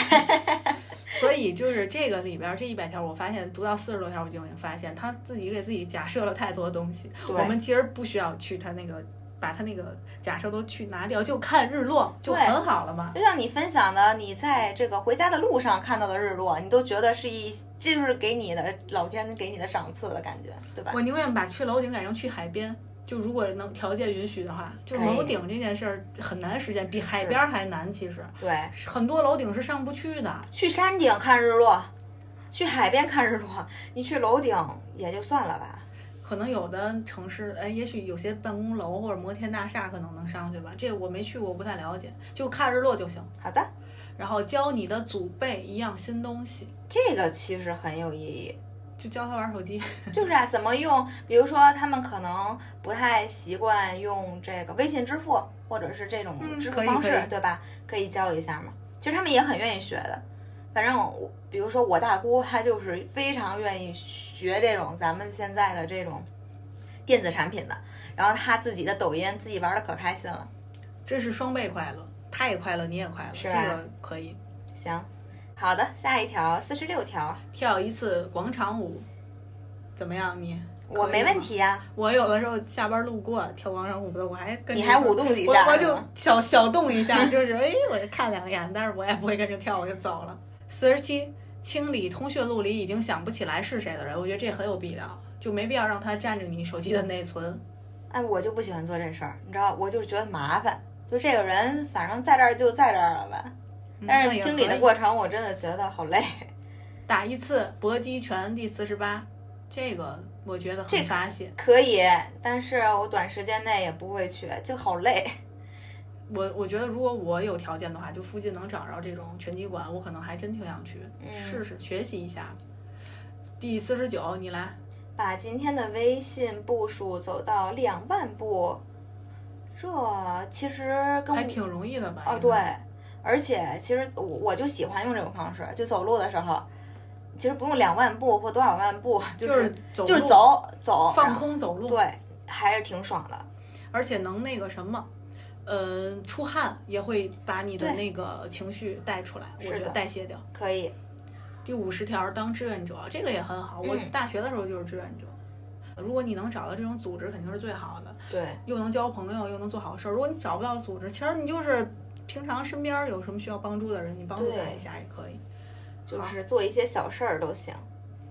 所以就是这个里边儿这一百条，我发现读到四十多条，我就已经发现他自己给自己假设了太多东西。我们其实不需要去他那个把他那个假设都去拿掉，就看日落就很好了嘛。就像你分享的，你在这个回家的路上看到的日落，你都觉得是一，这就是给你的老天给你的赏赐的感觉，对吧？我宁愿把去楼顶改成去海边。就如果能条件允许的话，就楼顶这件事儿很难实现，比海边儿还难。其实对，很多楼顶是上不去的。去山顶看日落，去海边看日落，(laughs) 你去楼顶也就算了吧。可能有的城市，哎，也许有些办公楼或者摩天大厦可能能上去吧，这我没去过，我不太了解。就看日落就行，好的，然后教你的祖辈一样新东西，这个其实很有意义。就教他玩手机。(laughs) 就是啊，怎么用？比如说，他们可能不太习惯用这个微信支付，或者是这种嗯支付方式，对吧？可以教一下嘛。其实他们也很愿意学的。反正我，比如说我大姑，她就是非常愿意学这种咱们现在的这种电子产品的。然后她自己的抖音自己玩的可开心了。这是双倍快乐，他也快乐，你也快乐，这个可以。行，好的，下一条四十六条，跳一次广场舞，怎么样你？我没问。题呀、我有的时候下班路过跳广场舞的，我还跟着你还舞动几下我我就小小动一下，(laughs) 就是哎，我就看两眼，但是我也不会跟着跳，我就走了。四十七，清理通讯录里已经想不起来是谁的人，我觉得这很有必要，就没必要让他占着你手机的内存。哎，我就不喜欢做这事儿，你知道，我就是觉得麻烦。就这个人，反正在这儿就在这儿了吧。但是清理的过程，我真的觉得好累。(laughs) 打一次搏击拳第四十八，这个我觉得这个很发泄。可以，但是我短时间内也不会去，就好累。(laughs) 我我觉得如果我有条件的话，就附近能找着这种拳击馆，我可能还真挺想去、嗯试试学习一下。第四十九，你来。把今天的微信步数走到两万步，这其实跟我还挺容易的吧？哦对，而且其实我我就喜欢用这种方式，就走路的时候，其实不用两万步或多少万步，就是就是走走放空走路，对，还是挺爽的。而且能那个什么，呃，出汗也会把你的那个情绪带出来，我觉得代谢掉。可以，第五十条，当志愿者，这个也很好。我嗯大学的时候就是志愿者。如果你能找到这种组织，肯定是最好的，对，又能交朋友，又能做好事儿。如果你找不到组织，其实你就是平常身边有什么需要帮助的人，你帮助他一下也可以。就是做一些小事儿都行。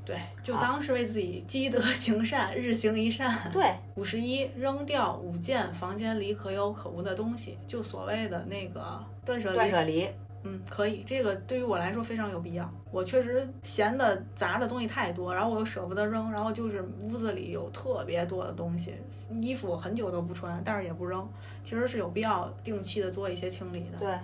对，就当是为自己积德行善，日行一善。对，五十一，扔掉五件房间里可有可无的东西，就所谓的那个断舍离。断舍离，嗯，可以，这个对于我来说非常有必要。我确实闲的杂的东西太多，然后我又舍不得扔，然后就是屋子里有特别多的东西，衣服很久都不穿，但是也不扔，其实是有必要定期的做一些清理的。对，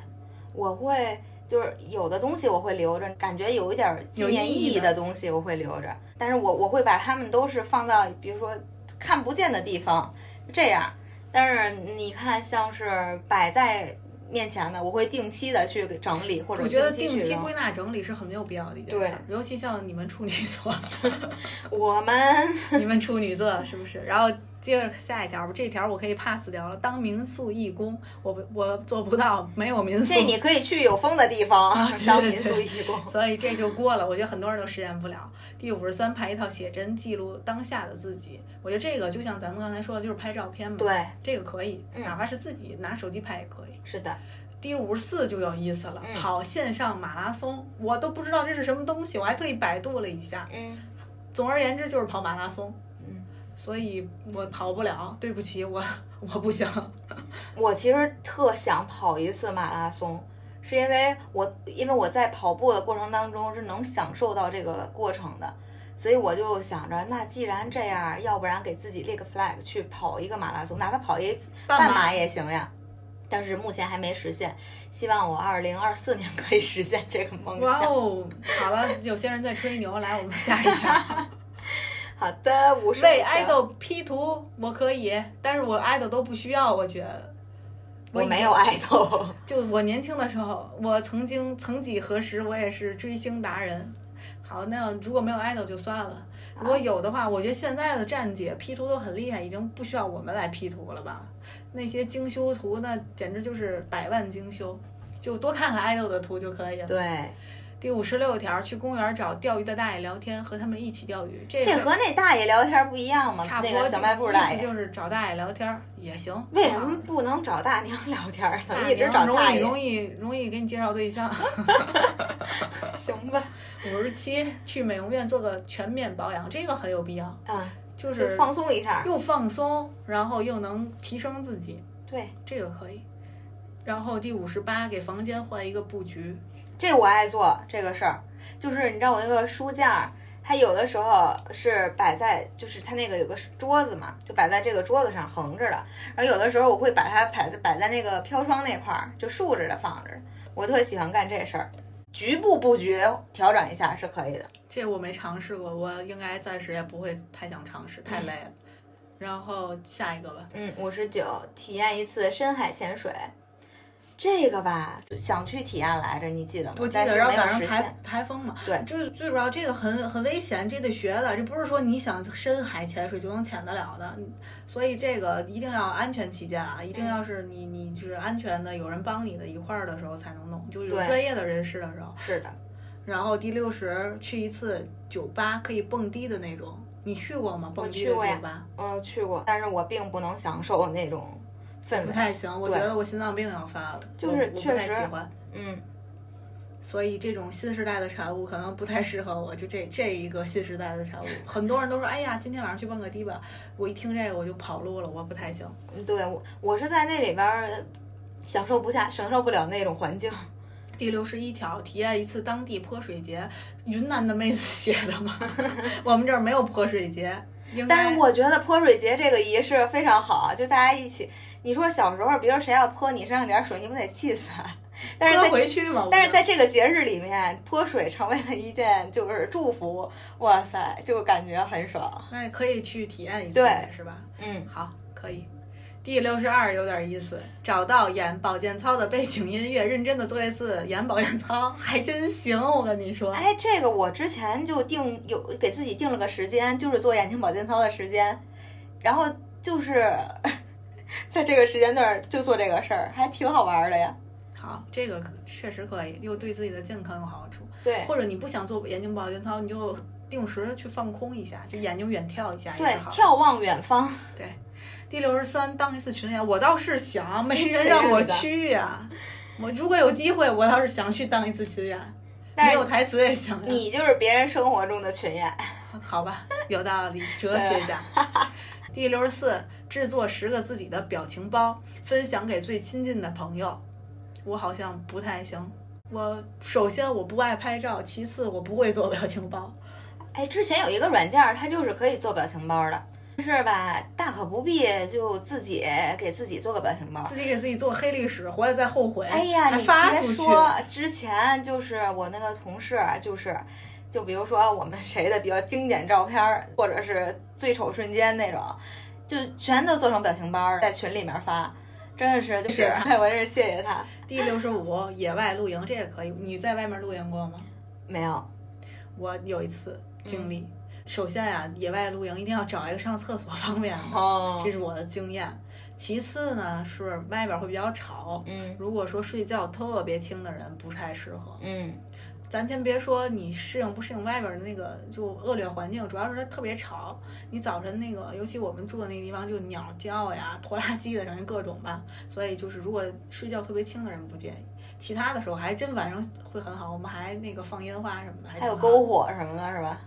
我会就是有的东西我会留着，感觉有一点儿纪念意义的东西我会留着，但是我我会把它们都是放到比如说看不见的地方，这样。但是你看，像是摆在面前的，我会定期的去给整理，或者我觉得定期归纳整理是很有必要的一件对事儿，尤其像你们处女座，(laughs) 我们你们处女座是不是？然后接着下一条吧，这条我可以 pass 掉了。当民宿义工，我不我做不到，没有民宿这，你可以去有风的地方、(laughs) (laughs) 当民宿义工。(laughs) 所以这就过了。我觉得很多人都实现不了。第五十三，拍一套写真记录当下的自己。我觉得这个就像咱们刚才说的，就是拍照片嘛。，对，这个可以，嗯哪怕是自己拿手机拍也可以。是的，第五十四就有意思了，嗯跑线上马拉松，我都不知道这是什么东西，我还特意百度了一下。嗯总而言之就是跑马拉松，嗯，所以我跑不了，对不起，我我不行。(laughs) 我其实特想跑一次马拉松，是因为我因为我在跑步的过程当中是能享受到这个过程的，所以我就想着，那既然这样，要不然给自己立个 flag 去跑一个马拉松，哪怕跑一半马也行呀。但是目前还没实现，希望我二零二四年 (laughs) 可以实现这个梦想。哇哦，好了，有些人在吹牛，来我们下一条。(laughs) 好的，五十为爱豆 P 图我可以，但是我爱豆都不需要，我觉得。我没有爱豆，(laughs) 就我年轻的时候，我曾经曾几何时，我也是追星达人。好，那如果没有爱豆就算了，如果有的话，我觉得现在的站姐 P 图都很厉害，已经不需要我们来 P 图了吧？那些精修图那简直就是百万精修，就多看看爱豆的图就可以了。对，第五十六条，去公园找钓鱼的大爷聊天，和他们一起钓鱼。这个这和那大爷聊天不一样吗？差不多那个小卖部意大爷，思就是找大爷聊天儿也行。为什么不能找大娘聊天儿？怎大么一直找大爷？易容易容易给你介绍对象。(laughs) (laughs) 行吧，五十七，去美容院做个全面保养，这个很有必要，啊，就就是放松一下。又放松，然后又能提升自己，对，这个可以。然后第五十八，给房间换一个布局，这我爱做这个事儿，就是你知道我那个书架，它有的时候是摆在，就是它那个有个桌子嘛，就摆在这个桌子上横着的，然后有的时候我会把它摆在摆在那个飘窗那块儿，就竖着的放着。我特喜欢干这事儿，局部布局调整一下是可以的。这我没尝试过，我应该暂时也不会太想尝试，太累了。然后下一个吧，嗯，五十九，体验一次深海潜水。这个吧，想去体验来着，你记得吗？我记得，然后赶上台。台风嘛，对就是最主要这个很很危险，这得学的，这不是说你想深海潜水就能潜得了的，所以这个一定要安全起见啊，一定要是你你是安全的，有人帮你的一块儿的时候才能弄，就是有专业的人士的时候。是的，然后第六十去一次酒吧可以蹦迪的那种，你去过吗？蹦迪过呀酒吧嗯，去过，但是我并不能享受那种氛围。不太行，我觉得我心脏病要发了，就是不确实太喜欢。嗯，所以这种新时代的产物可能不太适合我，就这这一个新时代的产物，(laughs) 很多人都说，哎呀，今天晚上去蹦个迪吧。我一听这个我就跑路了，我不太行。对我我是在那里边儿享受不下，享受不了那种环境。(laughs) 第六十一条，体验一次当地泼水节，云南的妹子写的吗？(laughs) 我们这儿没有泼水节，但是我觉得泼水节这个仪式非常好，就大家一起。你说小时候，比如谁要泼你身上点儿水，你不得气死啊？但是在回去嘛。但是在这个节日里面，泼水成为了一件就是祝福，哇塞，就感觉很爽。那可以去体验一次，对是吧？嗯，好，可以。第六十二有点意思，找到演保健操的背景音乐，认真的做一次演保健操，还真行。我跟你说，哎，这个我之前就定有给自己定了个时间，就是做眼睛保健操的时间，然后就是 (laughs) 在这个时间段儿就做这个事儿，还挺好玩儿的呀。好，这个可确实可以，又对自己的健康有好处。对或者你不想做眼睛保健操，你就定时去放空一下，就眼睛远眺一下也好，。眺望远方。对，第六十三，当一次群演，我倒是想，没人让我去呀、我如果有机会，我倒是想去当一次群演，但没有台词也行。你就是别人生活中的群演。好吧，有道理，哲学家。(laughs) 第六十四，制作十个自己的表情包，分享给最亲近的朋友。我好像不太行。我首先我不爱拍照，其次我不会做表情包。哎，之前有一个软件儿，它就是可以做表情包的，是吧？大可不必就自己给自己做个表情包。自己给自己做黑历史，回来再后悔，哎呀，还你别发。说，之前就是我那个同事，就是就比如说我们谁的比较经典照片儿，或者是最丑瞬间那种，就全都做成表情包儿，在群里面发。真的是，就是我真是谢谢他。第六十五，野外露营，这也可以。你在外面露营过吗？(laughs) 没有，我有一次经嗯历。首先呀、野外露营一定要找一个上厕所方便的，哦这是我的经验。其次呢，是外边会比较吵。嗯如果说睡觉特别轻的人不太适合。嗯，咱先别说你适应不适应外边的那个就恶劣环境，主要是它特别吵。你早晨那个，尤其我们住的那个地方，就鸟叫呀、拖拉机的声音各种吧。所以就是如果睡觉特别轻的人不建议。其他的时候还真晚上会很好，我们还那个放烟花什么的，还还有篝火什么的，是吧？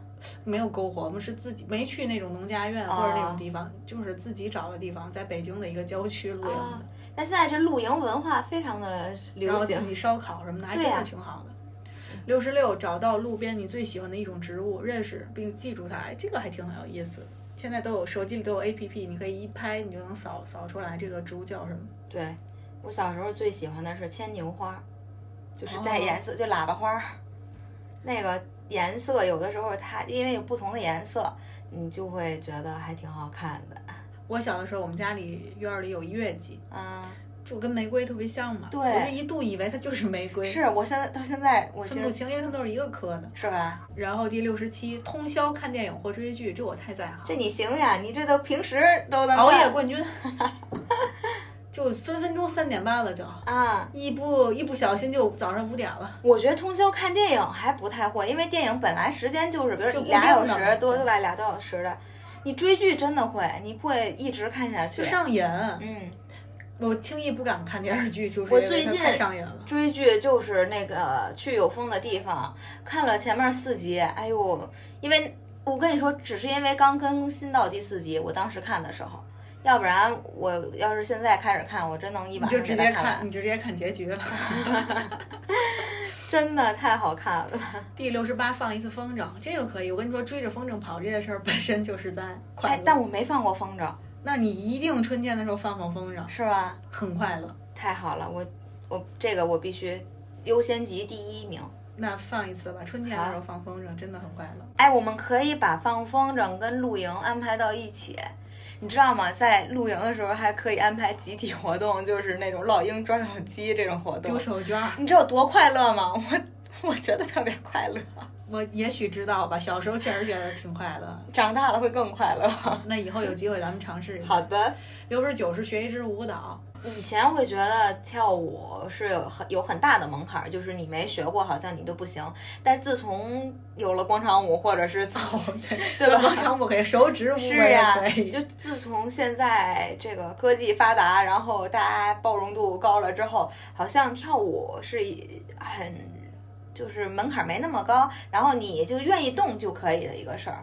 没有篝火，我们是自己没去那种农家院或者那种地方，就是自己找的地方，在北京的一个郊区露营但现在这露营文化非常的流行，然后自己烧烤什么的，还真的挺好的。六十六，找到路边你最喜欢的一种植物，认识并记住它，哎，这个还挺有意思。现在都有手机里都有 A P P，你可以一拍你就能扫扫出来这个植物叫什么。对我小时候最喜欢的是牵牛花，就是哦带颜色，就喇叭花儿。那个颜色有的时候它因为有不同的颜色，你就会觉得还挺好看的。我小的时候，我们家里院儿里有月季，嗯，就跟玫瑰特别像嘛。对我就一度以为它就是玫瑰，是我现在到现在我分不清，因为它们都是一个科的。是吧？然后第六十七，通宵看电影或追剧，这我太在行。这你行呀，你这都平时都能熬夜冠军，(laughs) 就就分分钟三点半了就，啊，一不一不小心就早上五点了。我觉得通宵看电影还不太会，因为电影本来时间就是比如就俩小时多对对吧？俩多小时的。你追剧真的会，你会一直看下去就。上瘾，嗯，我轻易不敢看电视剧，就是我最近上瘾了。追剧就是那个去有风的地方，看了前面四集，哎呦，因为我跟你说，只是因为刚更新到第四集，我当时看的时候，要不然我要是现在开始看，我真能一你晚就直接看，你就直接看结局了。(laughs) 真的太好看了。第六十八放一次风筝，这个可以。我跟你说，追着风筝跑这件事儿本身就是在哎但我没放过风筝，那你一定春天的时候放放风筝，是吧？很快乐。太好了，我我这个我必须优先级第一名。那放一次吧，春天的时候放风筝真的很快乐。哎，我们可以把放风筝跟露营安排到一起，你知道吗？在露营的时候还可以安排集体活动，就是那种老鹰抓小鸡这种活动丢。手绢儿，你知道多快乐吗？我我觉得特别快乐，我也许知道吧，小时候确实觉得挺快乐。长大了会更快乐。(laughs) 那以后有机会咱们尝试一下。好的，六十九是学一支舞蹈，以前会觉得跳舞是有很有很大的门槛儿，就是你没学过，好像你都不行。但自从有了广场舞，或者是从哦，对，(laughs) 对吧广场舞可以，手指舞也是呀。就自从现在这个科技发达，然后大家包容度高了之后，好像跳舞是一很就是门槛没那么高，然后你就愿意动就可以的一个事儿。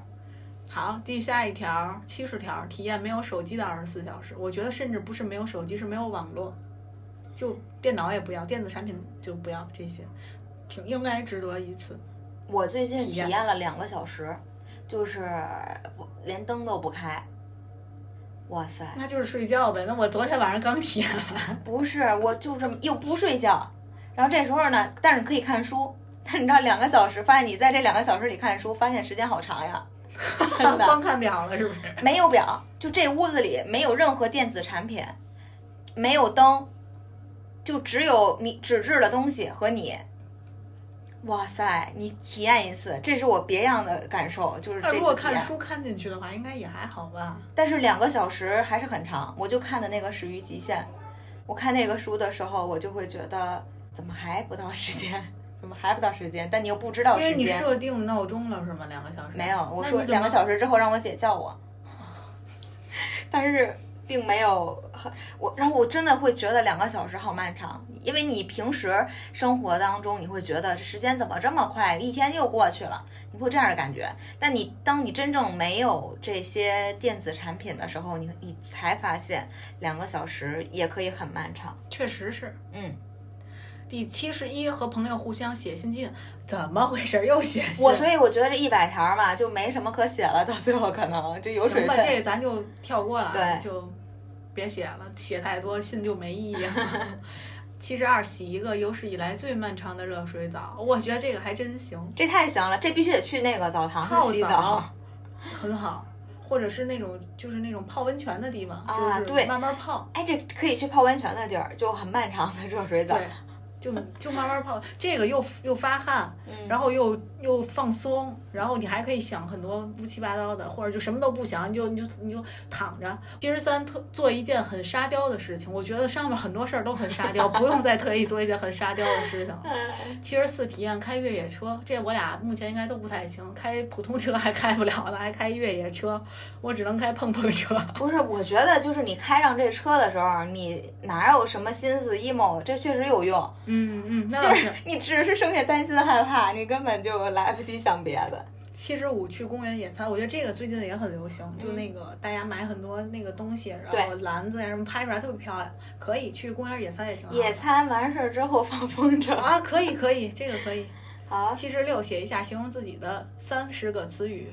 好，第下一条七十条，体验没有手机的二十四小时。我觉得甚至不是没有手机，是没有网络，就电脑也不要，电子产品就不要这些，挺应该值得一次。我最近体体验验了两个小时，就是不连灯都不开。哇塞！那就是睡觉呗。那我昨天晚上刚体验完，不是，我就这么又不睡觉，然后这时候呢，但是可以看书。但你知道，两个小时，发现你在这两个小时里看书，发现时间好长呀，(laughs) 真的。光看表了是不是？没有表，就这屋子里没有任何电子产品，没有灯，就只有你纸质的东西和你。哇塞，你体验一次，这是我别样的感受，就是如果。看书看进去的话，应该也还好吧？但是两个小时还是很长，我就看的那个《始于极限》，我看那个书的时候，我就会觉得怎么还不到时间，怎么还不到时间？但你又不知道时间因为你。设定闹钟了是吗？两个小时？没有，我说两个小时之后让我姐叫我，(laughs) 但是并没有很我，然后我真的会觉得两个小时好漫长，因为你平时生活当中你会觉得这时间怎么这么快，一天又过去了，你会这样的感觉。但你当你真正没有这些电子产品的时候，你你才发现两个小时也可以很漫长。确实是。嗯，第七十一，和朋友互相写信进，怎么回事？(laughs) 又写信？我所以我觉得这一百条嘛，就没什么可写了，到最后可能 (laughs) 就有水行吧，这。个咱就跳过了就别写了，写太多信就没意义了。(laughs) 七十二，洗一个有史以来最漫长的热水澡，我觉得这个还真行，这太行了，这必须得去那个澡堂泡子洗澡很好。或者是那种就是那种泡温泉的地方，就是啊对慢慢泡，哎，这可以去泡温泉的地儿，就很漫长的热水澡对。，就就慢慢泡，这个又又发汗，嗯然后又又放松，然后你还可以想很多乌七八糟的，或者就什么都不想，你就你就你就躺着。七十三特做一件很沙雕的事情，我觉得上面很多事儿都很沙雕，不用再特意做一件很沙雕的事情。七十四体验开越野车，这我俩目前应该都不太行，开普通车还开不了呢，还开越野车，我只能开碰碰车。不是，我觉得就是你开上这车的时候，你哪有什么心思 emo，这确实有用。嗯嗯，那倒就是你只是剩下担心害怕，你根本就来不及想别的。七十五去公园野餐，我觉得这个最近也很流行，就那个大家买很多那个东西，然后篮子呀什么拍出来特别漂亮，可以去公园野餐也挺好。野餐完事儿之后放风筝，啊，可以可以，这个可以。好，七十六写一下形容自己的三十个词语，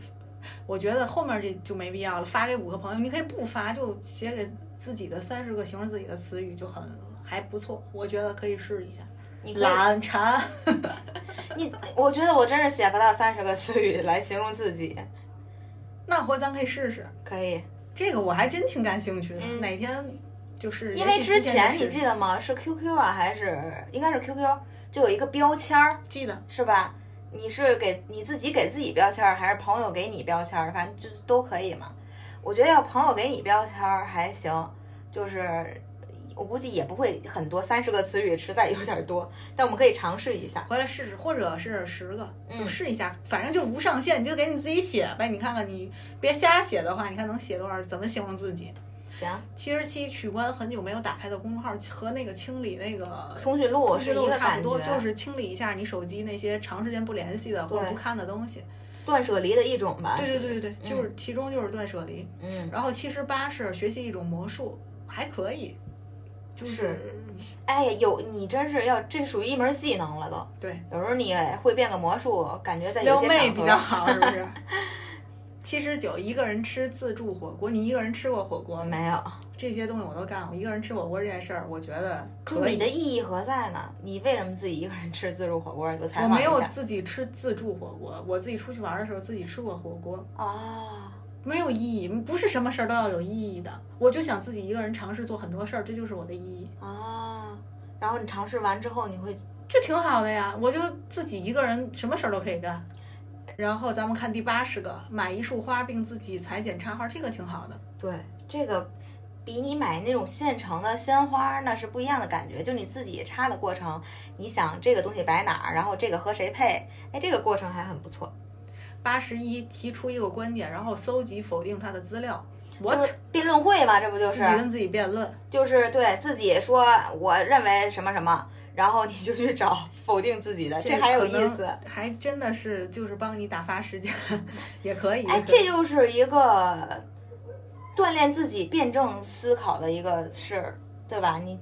我觉得后面这就没必要了，发给五个朋友，你可以不发，就写给自己的三十个形容自己的词语就很还不错，我觉得可以试一下。你懒馋，(laughs) 你我觉得我真是写不到三十个词语来形容自己。那回咱可以试试，可以，这个我还真挺感兴趣的，嗯哪天就是因为之前你记得吗？是 QQ 啊，还是应该是 QQ？就有一个标签儿，记得是吧？你是给你自己给自己标签儿，还是朋友给你标签儿？反正就是都可以嘛。我觉得要朋友给你标签儿还行，就是我估计也不会很多，三十个词语实在有点多，但我们可以尝试一下。回来试试，或者是十个，就嗯试一下，反正就无上限，你就给你自己写呗。你看看你别瞎写的话，你看能写多少？怎么形容自己？行，七十七取关很久没有打开的公众号，和那个清理那个通讯录是一个感差不多，觉，就是清理一下你手机那些长时间不联系的或者不看的东西。断舍离的一种吧。对对对对对，就是其中就是断舍离。嗯，然后七十八是学习一种魔术，还可以，就是哎，有你真是要，这属于一门技能了都。对有时候你会变个魔术，感觉在有撩妹比较好，(laughs) 是不是？七十九一个人吃自助火锅，你一个人吃过火锅？没有，这些东西我都干过。一个人吃火锅这件事儿，我觉得就可以。你的意义何在呢？你为什么自己一个人吃自助火锅？就采我没。有自己吃自助火锅，我自己出去玩的时候自己吃过火锅，哦，没有意义，不是什么事儿都要有意义的。我就想自己一个人尝试做很多事儿，这就是我的意义，哦，然后你尝试完之后，你会这挺好的呀。我就自己一个人什么事儿都可以干。然后咱们看第八十个，买一束花并自己裁剪插花，这个挺好的。对这个。比你买那种现成的鲜花那是不一样的感觉，就你自己插的过程，你想这个东西摆哪儿，然后这个和谁配，哎，这个过程还很不错。八十一提出一个观点，然后搜集否定他的资料。就 What？辩论会嘛，这不就是自己跟自己辩论。就是对自己说我认为什么什么，然后你就去找否定自己的，这还有意思。，还真的是就是帮你打发时间，(laughs) 也可以。哎，这就是一个锻炼自己辩证思考的一个事儿，对吧？你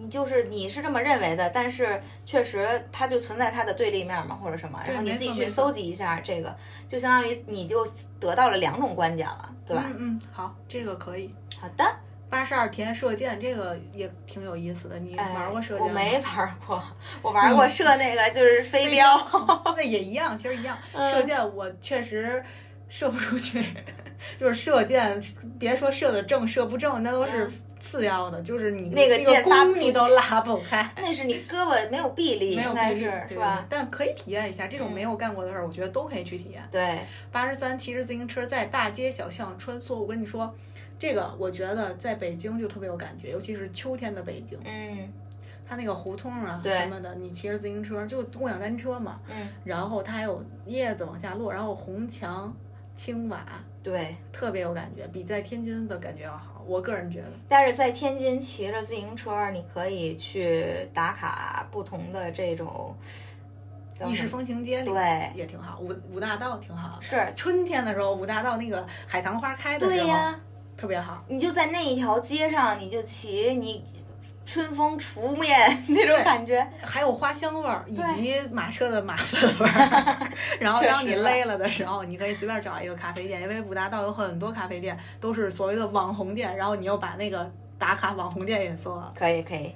你就是你是这么认为的，但是确实它就存在它的对立面嘛，或者什么，然后你自己去搜集一下这个，就相当于你就得到了两种观点了，对吧？嗯嗯，好，这个可以。好的，八十二天射箭，这个也挺有意思的。你哎玩过射箭吗？我没玩过，我玩过射那个就是飞镖。(laughs) 那也一样，其实一样。嗯射箭我确实射不出去，(laughs) 就是射箭，别说射的正射不正，那都是次要的，就是你嗯那个弓你都拉不开。(laughs) 那是你胳膊没有臂力，没有臂力是对是吧？但可以体验一下这种嗯。没有干过的事儿，我觉得都可以去体验。对，八十三骑着自行车在大街小巷穿梭，我跟你说，这个我觉得在北京就特别有感觉，尤其是秋天的北京，嗯。它那个胡同啊什么的，你骑着自行车就共享单车嘛，嗯，然后它还有叶子往下落，然后红墙青瓦，对。特别有感觉，比在天津的感觉要好，我个人觉得。但是在天津骑着自行车，你可以去打卡不同的这种叫意式风情街里对也挺好，五五大道挺好的。是春天的时候，五大道那个海棠花开的时候，对呀，特别好。你就在那一条街上，你就骑，你春风拂面 (laughs) 那种感觉，还有花香味儿，以及马车的马粪味儿。(laughs) 然后确当你累了的时候，你可以随便找一个咖啡店，因为五大道有很多咖啡店都是所谓的网红店，然后你又把那个打卡网红店也做了。可以可以，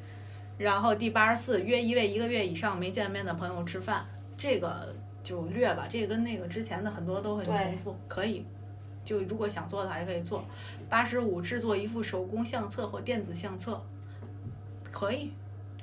然后第八十四，约一位一个月以上没见面的朋友吃饭，这个就略吧，这个跟那个之前的很多都很重复，可以。就如果想做的话，也可以做。八十五，制作一副手工相册或电子相册，可以。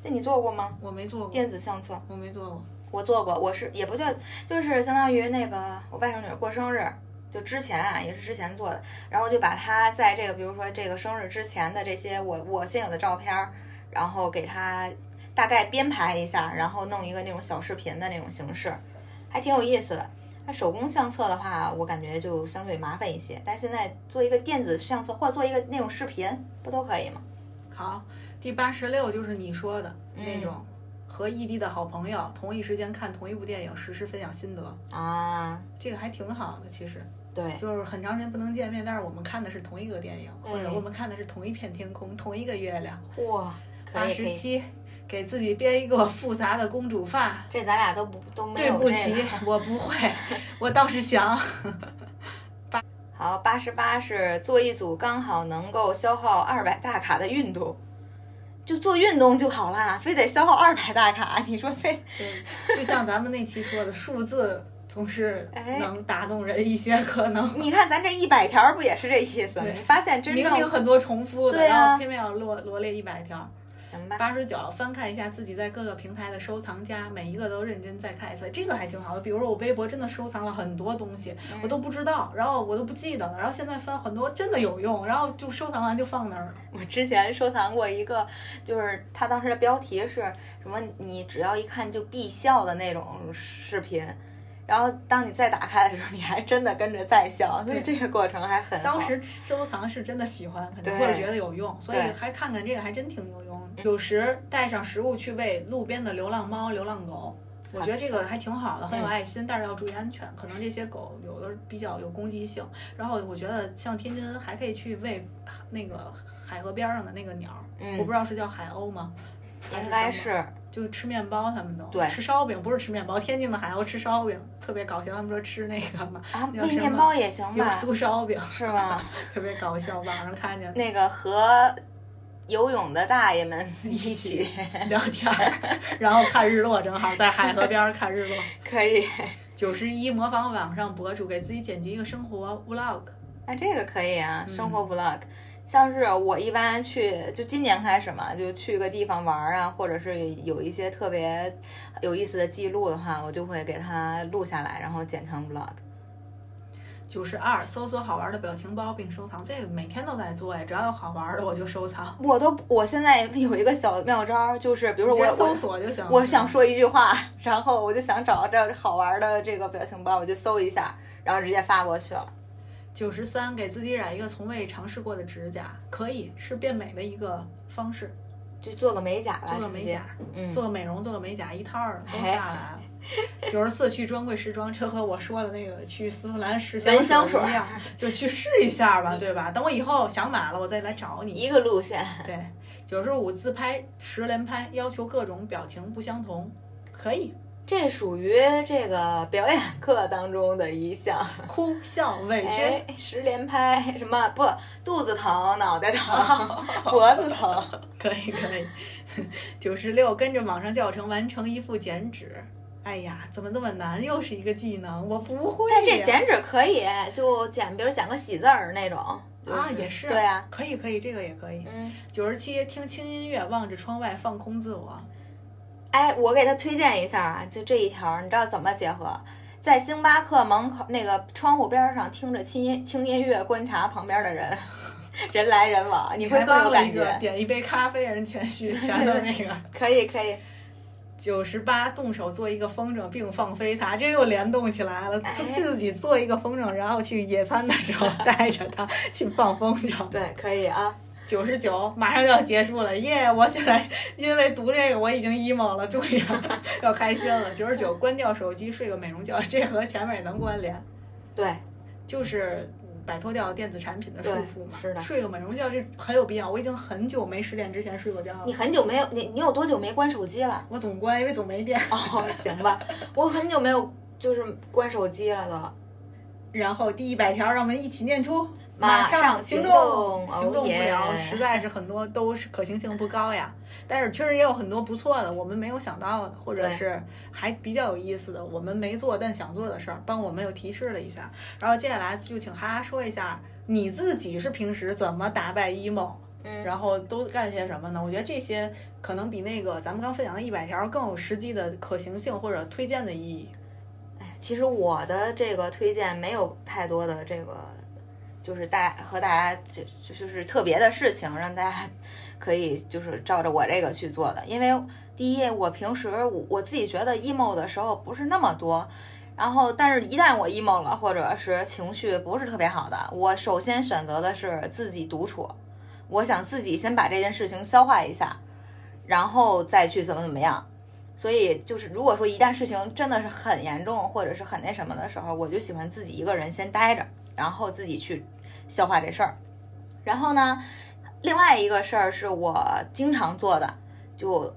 那你做过吗？我没做过，电子相册我没做过。我做过，我是也不叫，就是相当于那个我外甥女儿过生日，就之前啊，也是之前做的，然后就把她在这个比如说这个生日之前的这些我我现有的照片儿，然后给她大概编排一下，然后弄一个那种小视频的那种形式，还挺有意思的。那手工相册的话，我感觉就相对麻烦一些，但是现在做一个电子相册或者做一个那种视频，不都可以吗？好，第八十六就是你说的嗯那种，和异地的好朋友同一时间看同一部电影，实时分享心得，啊，这个还挺好的。其实对，就是很长时间不能见面，但是我们看的是同一个电影，或者我们看的是同一片天空、同一个月亮。嚯，八十七，给自己编一个复杂的公主发。这咱俩都不都没有这对不起。，我不会，我倒是想。(laughs) 八好，八十八是做一组刚好能够消耗二百大卡的运动，就做运动就好啦，非得消耗二百大卡，你说非就就像咱们那期说的，数字总是哎能打动人一些，可能你看咱这一百条不也是这意思你发现真正明明很多重复的，然后偏偏要罗罗列一百条。行吧。八十九，翻看一下自己在各个平台的收藏夹，每一个都认真再看一次，这个还挺好的。比如说我微博真的收藏了很多东西，我都不知道，然后我都不记得了，然后现在翻很多真的有用，然后就收藏完就放那儿了。我之前收藏过一个，就是它当时的标题是什么？你只要一看就必笑的那种视频。然后当你再打开的时候，你还真的跟着在笑，所以这个过程还很。(laughs) 当时收藏是真的喜欢，肯定会觉得有用，所以还看看这个还真挺有用。有时带上食物去喂路边的流浪猫、流浪狗，我觉得这个还挺好的，很有爱心，但是要注意安全，可能这些狗有的比较有攻击性。然后我觉得像天津还可以去喂那个海河边上的那个鸟，我不知道是叫海鸥吗？应该是。就吃面包，他们都对吃烧饼，不是吃面包。天津的海鸥吃烧饼，特别搞笑。他们说吃那个嘛，啊，喂面包也行吧？酥烧饼是吗？特别搞笑，网上看见那个和游泳的大爷们一起 (laughs) 聊天，然后看日落，正好在海河边看日落。(laughs) 可以。九十一，模仿网上博主，给自己剪辑一个生活 vlog。啊，这个可以啊，生活 vlog。像是我一般去，就今年开始嘛，就去个地方玩啊，或者是有一些特别有意思的记录的话，我就会给它录下来，然后剪成 vlog。九十二，搜索好玩的表情包并收藏，这个每天都在做呀，只要有好玩的我就收藏。我都，我现在有一个小妙招，就是比如说我搜索就行，我想说一句话，然后我就想找这好玩的这个表情包，我就搜一下，然后直接发过去了。九十三，给自己染一个从未尝试过的指甲，可以是变美的一个方式，就做个美甲吧，做个美甲，嗯，做个美容，做个美甲，一套都下来了。九十四，去专柜试妆，这和我说的那个去丝芙兰试香水一样，就去试一下吧，对吧？等我以后想买了，我再来找你。一个路线。对，九十五，自拍十连拍，要求各种表情不相同，可以。这属于这个表演课当中的一项，哭笑委屈十连拍，什么不肚子疼、脑袋疼、(laughs) 脖子疼，可以可以。九十六，跟着网上教程完成一副剪纸。哎呀，怎么这么难？又是一个技能，我不会。但这剪纸可以，就剪，比如剪个喜字儿那种啊，也是。对呀，可以可以，这个也可以。嗯。九十七，听轻音乐，望着窗外，放空自我。哎，我给他推荐一下啊，就这一条，你知道怎么结合？在星巴克门口那个窗户边上听着轻音轻音乐，观察旁边的人，(laughs) 人来人往，你会更有感觉。点一杯咖啡，人谦虚，全都那个。(laughs) 可以可以。九十八，动手做一个风筝并放飞它，这又联动起来了。就自己做一个风筝，然后去野餐的时候 (laughs) 带着它去放风筝。对，可以啊。九十九，马上就要结束了，耶！我现在因为读这个，我已经 emo 了，终于要开心了。九十九，关掉手机，睡个美容觉，这和前面也能关联。对，就是摆脱掉电子产品的束缚嘛。是的。睡个美容觉这很有必要。我已经很久没十点之前睡过觉了。你很久没有你你有多久没关手机了？我总关，因为总没电。哦，行吧，我很久没有就是关手机了都。然后第一百条，让我们一起念出。马上行动，行动不了，实在是很多都是可行性不高呀。但是确实也有很多不错的，我们没有想到的，或者是还比较有意思的，我们没做但想做的事儿，帮我们又提示了一下。然后接下来就请哈哈说一下你自己是平时怎么打败 emo，嗯，然后都干些什么呢？我觉得这些可能比那个咱们刚分享的一百条更有实际的可行性或者推荐的意义。哎，其实我的这个推荐没有太多的这个。就是大和大家就就是特别的事情，让大家 (laughs) 可以就是照着我这个去做的。因为第一，我平时我我自己觉得 emo 的时候不是那么多，然后但是一旦我 emo 了，或者是情绪不是特别好的，我首先选择的是自己独处，我想自己先把这件事情消化一下，然后再去怎么怎么样。所以就是如果说一旦事情真的是很严重或者是很那什么的时候，我就喜欢自己一个人先待着，然后自己去。消化这事儿，然后呢，另外一个事儿是我经常做的，就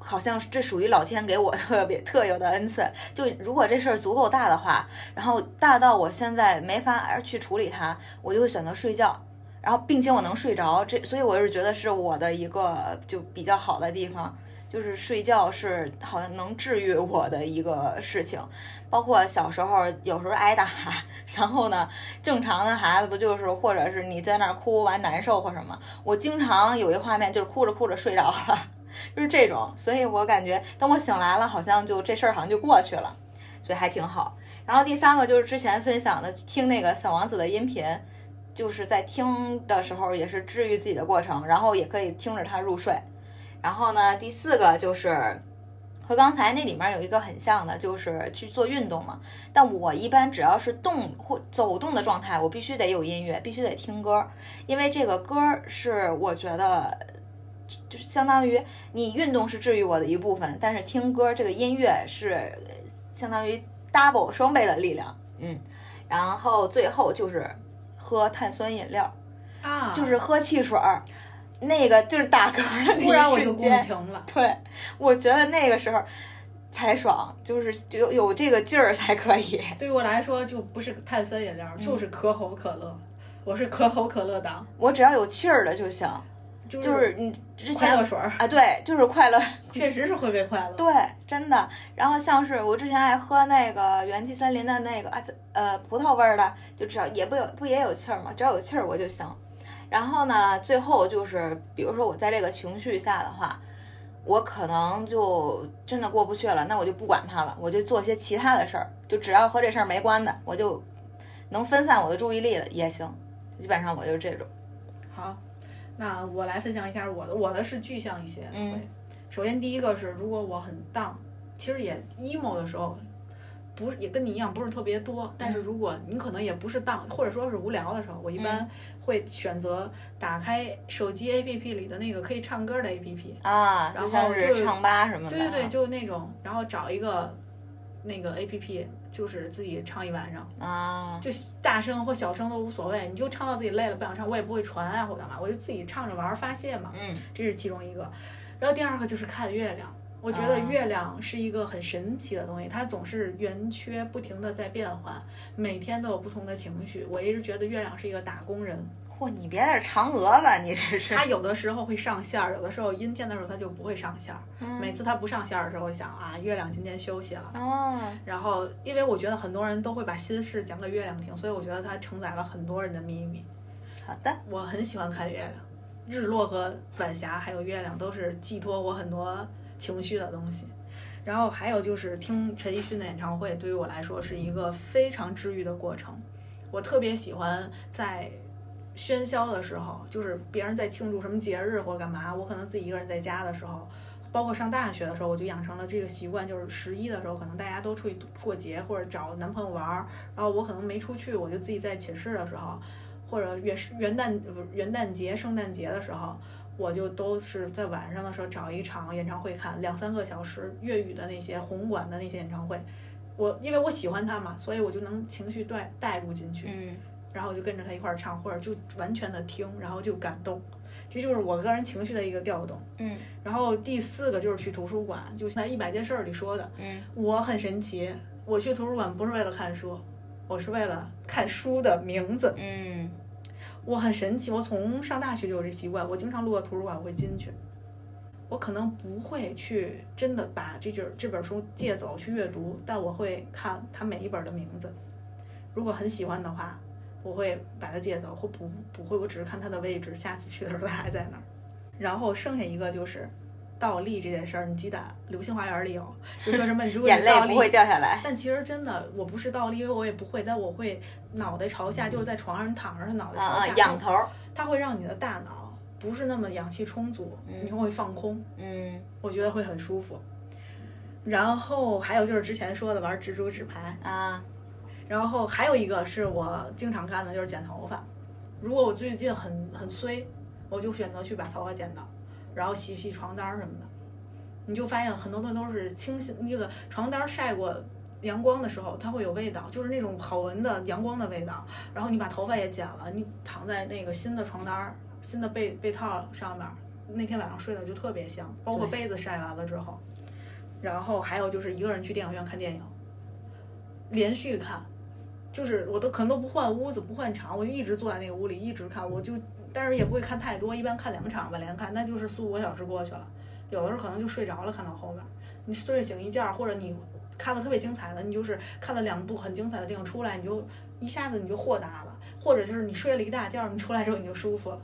好像这属于老天给我特别特有的恩赐。就如果这事儿足够大的话，然后大到我现在没法去处理它，我就会选择睡觉，然后并且我能睡着。这所以我是觉得是我的一个就比较好的地方。就是睡觉是好像能治愈我的一个事情。包括小时候有时候挨打，然后呢，正常的孩子不就是或者是你在那儿哭完难受或什么，我经常有一画面就是哭着哭着睡着了，(laughs) 就是这种。所以我感觉等我醒来了，好像就这事儿好像就过去了，所以还挺好。然后第三个就是之前分享的听那个小王子的音频。就是在听的时候也是治愈自己的过程，然后也可以听着他入睡。然后呢，第四个就是和刚才那里面有一个很像的，就是去做运动嘛。但我一般只要是动或走动的状态，我必须得有音乐，必须得听歌，因为这个歌是我觉得就是相当于你运动是治愈我的一部分，但是听歌这个音乐是相当于 double 双倍的力量。嗯，然后最后就是。喝碳酸饮料，啊，就是喝汽水儿，那个就是打嗝的那一 (laughs) 瞬间，对，我觉得那个时候才爽，就是有有这个劲儿才可以。(laughs) 对我来说，就不是碳酸饮料，就是可口可乐，我是可口可乐党，我只要有气儿的就行。就是你之前快乐水啊，对，就是快乐，(laughs) 确实是会被快乐。对，真的。然后像是我之前爱喝那个元气森林的那个啊，呃，葡萄味儿的，就只要也不有不也有气儿吗？只要有气儿我就行。然后呢，最后就是，比如说我在这个情绪下的话，我可能就真的过不去了，那我就不管它了，我就做些其他的事儿，就只要和这事儿没关的，我就能分散我的注意力的也行。基本上我就是这种。好。那我来分享一下我的，我的是具象一些。嗯，首先第一个是，如果我很 down，其实也 emo 的时候，不是也跟你一样，不是特别多。但是如果你可能也不是 down，或者说是无聊的时候，我一般会选择打开手机 APP 里的那个可以唱歌的 APP 啊，然后就唱吧什么的。对对对，就那种，然后找一个那个 APP。就是自己唱一晚上啊，就大声或小声都无所谓，你就唱到自己累了不想唱，我也不会传啊或干嘛，我就自己唱着玩发泄嘛。嗯，这是其中一个。然后第二个就是看月亮，我觉得月亮是一个很神奇的东西，它总是圆缺不停的在变换，每天都有不同的情绪。我一直觉得月亮是一个打工人。嚯，你别在这嫦娥吧，你这是。它有的时候会上线儿，有的时候阴天的时候它就不会上线儿。每次它不上线儿的时候，我想啊，月亮今天休息了。哦。然后，因为我觉得很多人都会把心事讲给月亮听，所以我觉得它承载了很多人的秘密。好的。我很喜欢看月亮，日落和晚霞还有月亮都是寄托我很多情绪的东西。然后还有就是听陈奕迅的演唱会，对于我来说是一个非常治愈的过程。我特别喜欢在。喧嚣的时候，就是别人在庆祝什么节日或干嘛，我可能自己一个人在家的时候，包括上大学的时候，我就养成了这个习惯，就是十一的时候，可能大家都出去过节或者找男朋友玩，然后我可能没出去，我就自己在寝室的时候，或者元元旦不元旦节、圣诞节的时候，我就都是在晚上的时候找一场演唱会看，两三个小时粤语的那些红馆的那些演唱会，我因为我喜欢他嘛，所以我就能情绪带带入进去。嗯。然后我就跟着他一块儿唱，或者就完全的听，然后就感动，这就是我个人情绪的一个调动。嗯。然后第四个就是去图书馆，就在一百件事儿里说的。嗯。我很神奇，我去图书馆不是为了看书，我是为了看书的名字。嗯。我很神奇，我从上大学就有这习惯，我经常路过图书馆我会进去。我可能不会去真的把这卷这本书借走去阅读，但我会看它每一本的名字。如果很喜欢的话。我会把它借走，或不不会，我只是看它的位置，下次去的时候它还在那儿。然后剩下一个就是倒立这件事儿，你记得《流星花园》里有，就说什么你如果眼泪不会掉下来。但其实真的，我不是倒立，因为我也不会，但我会脑袋朝下，就是在床上躺着，脑袋朝下仰头，它会让你的大脑不是那么氧气充足，你会放空，嗯，我觉得会很舒服。然后还有就是之前说的玩蜘蛛纸牌啊。然后还有一个是我经常干的，就是剪头发。如果我最近很很衰，我就选择去把头发剪到，然后洗洗床单什么的。你就发现很多东西都是清新，那个床单晒过阳光的时候，它会有味道，就是那种好闻的阳光的味道。然后你把头发也剪了，你躺在那个新的床单、新的被被套上面，那天晚上睡的就特别香。包括被子晒完了之后，然后还有就是一个人去电影院看电影，连续看。就是我都可能都不换屋子不换场，我就一直坐在那个屋里一直看，我就但是也不会看太多，一般看两场吧连看，那就是四五个小时过去了，有的时候可能就睡着了，看到后面，你睡醒一觉，或者你看了特别精彩的，你就是看了两部很精彩的电影出来，你就一下子你就豁达了，或者就是你睡了一大觉，你出来之后你就舒服了。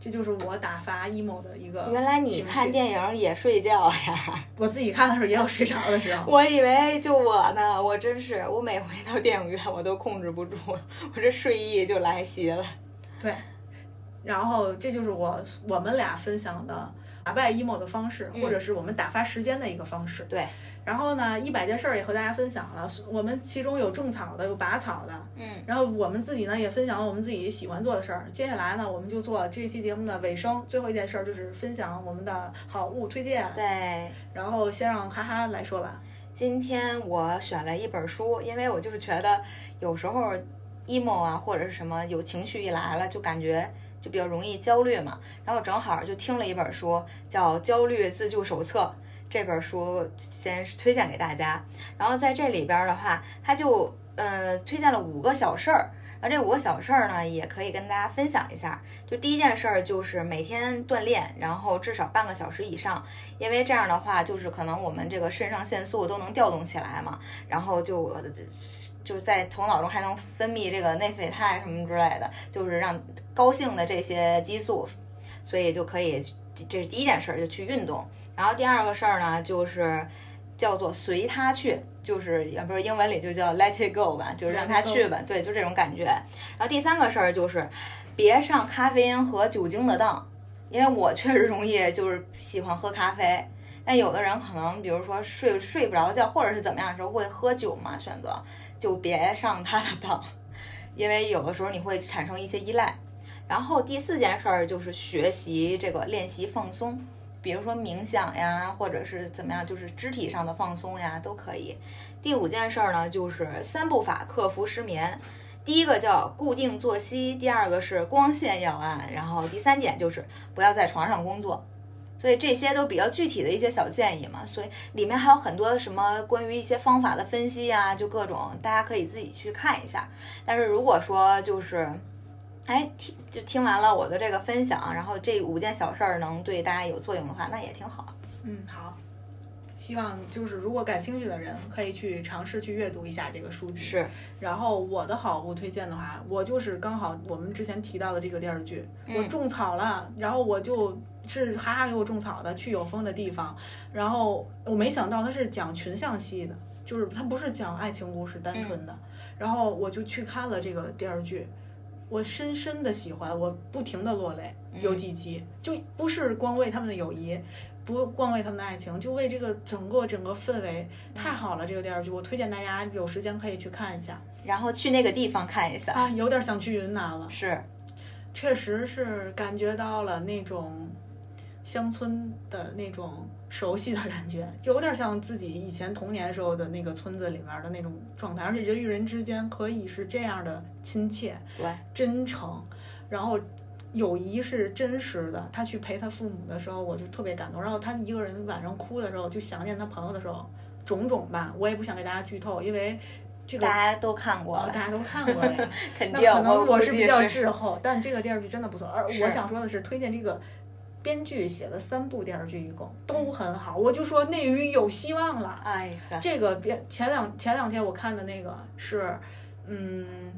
这就是我打发 emo 的一个。原来你看电影也睡觉呀？(laughs) 我自己看的时候也有睡着的时候。我以为就我呢，我真是我每回到电影院我都控制不住，我这睡意就来袭了。对，然后这就是我我们俩分享的打败 emo 的方式，或者是我们打发时间的一个方式。对。然后呢，一百件事儿也和大家分享了。我们其中有种草的，有拔草的。嗯。然后我们自己呢也分享了我们自己喜欢做的事儿。接下来呢，我们就做这期节目的尾声，最后一件事儿就是分享我们的好物推荐。对。然后先让哈哈来说吧。今天我选了一本书，因为我就觉得有时候 emo 啊或者是什么有情绪一来了，就感觉就比较容易焦虑嘛。然后正好就听了一本书，叫《焦虑自救手册》。这本书先推荐给大家，然后在这里边的话，他就呃推荐了五个小事儿，然后这五个小事儿呢也可以跟大家分享一下。就第一件事儿就是每天锻炼，然后至少半个小时以上，因为这样的话就是可能我们这个肾上腺素都能调动起来嘛，然后就就是在头脑中还能分泌这个内啡肽什么之类的，就是让高兴的这些激素，所以就可以这是第一件事儿，就去运动。然后第二个事儿呢，就是叫做随他去，就是也不是英文里就叫 let it go 吧，就是让他去吧，对，就这种感觉。然后第三个事儿就是别上咖啡因和酒精的当，因为我确实容易就是喜欢喝咖啡，但有的人可能比如说睡睡不着觉或者是怎么样的时候会喝酒嘛，选择就别上他的当，因为有的时候你会产生一些依赖。然后第四件事儿就是学习这个练习放松。比如说冥想呀，或者是怎么样，就是肢体上的放松呀，都可以。第五件事儿呢，就是三步法克服失眠。第一个叫固定作息，第二个是光线要暗，然后第三点就是不要在床上工作。所以这些都比较具体的一些小建议嘛。所以里面还有很多什么关于一些方法的分析呀，就各种大家可以自己去看一下。但是如果说就是。哎，听就听完了我的这个分享，然后这五件小事儿能对大家有作用的话，那也挺好。嗯，好，希望就是如果感兴趣的人可以去尝试去阅读一下这个书籍。是。然后我的好物推荐的话，我就是刚好我们之前提到的这个电视剧，我种草了，然后我就是哈哈给我种草的，去有风的地方。然后我没想到他是讲群像戏的，就是他不是讲爱情故事单纯的。然后我就去看了这个电视剧。我深深的喜欢，我不停的落泪，有几集就不是光为他们的友谊，不光为他们的爱情，就为这个整个整个氛围太好了。这个电视剧我推荐大家有时间可以去看一下，然后去那个地方看一下啊，有点想去云南了。是，确实是感觉到了那种乡村的那种。熟悉的感觉，就有点像自己以前童年时候的那个村子里面的那种状态，而且人与人之间可以是这样的亲切、真诚，然后友谊是真实的。他去陪他父母的时候，我就特别感动。然后他一个人晚上哭的时候，就想念他朋友的时候，种种吧，我也不想给大家剧透，因为这个大家都看过，大家都看过呀。(laughs) 肯定，可能我是比较滞后，但这个电视剧真的不错。而我想说的是，推荐这个。编剧写了三部电视剧，一共都很好，我就说内娱有希望了。哎这个编前两前两天我看的那个是，嗯，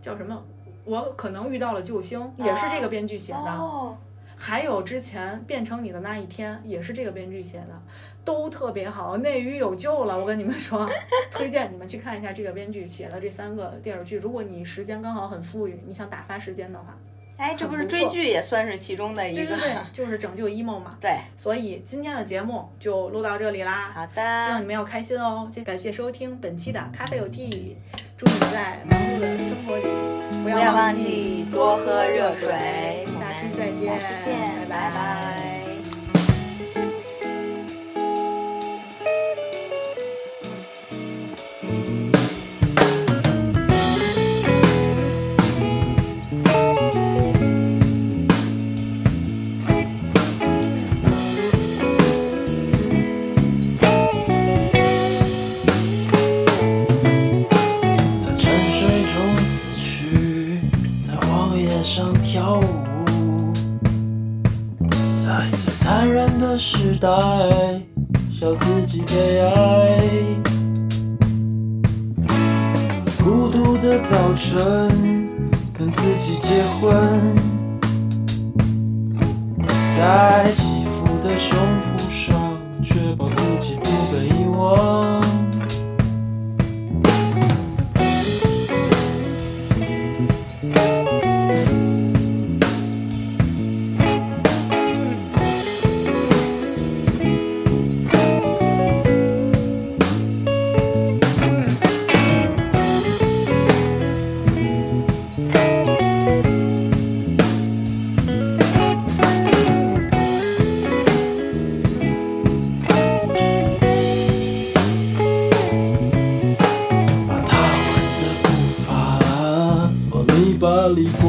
叫什么？我可能遇到了救星，也是这个编剧写的。哦。还有之前变成你的那一天，也是这个编剧写的，都特别好，内娱有救了。我跟你们说，(laughs) 推荐你们去看一下这个编剧写的这三个电视剧。如果你时间刚好很富裕，你想打发时间的话。哎，这不是追剧也算是其中的一个，对对对，就是拯救 emo 嘛。(laughs) 对，所以今天的节目就录到这里啦。好的，希望你们要开心哦。感谢收听本期的咖啡有 tea，祝你在忙碌的生活里不要忘记多喝热水。下期再见，下期见，拜拜。跳舞在这残忍的时代笑自己悲哀孤独的早晨跟自己结婚在起伏的胸脯上确保自己不被遗忘。ali.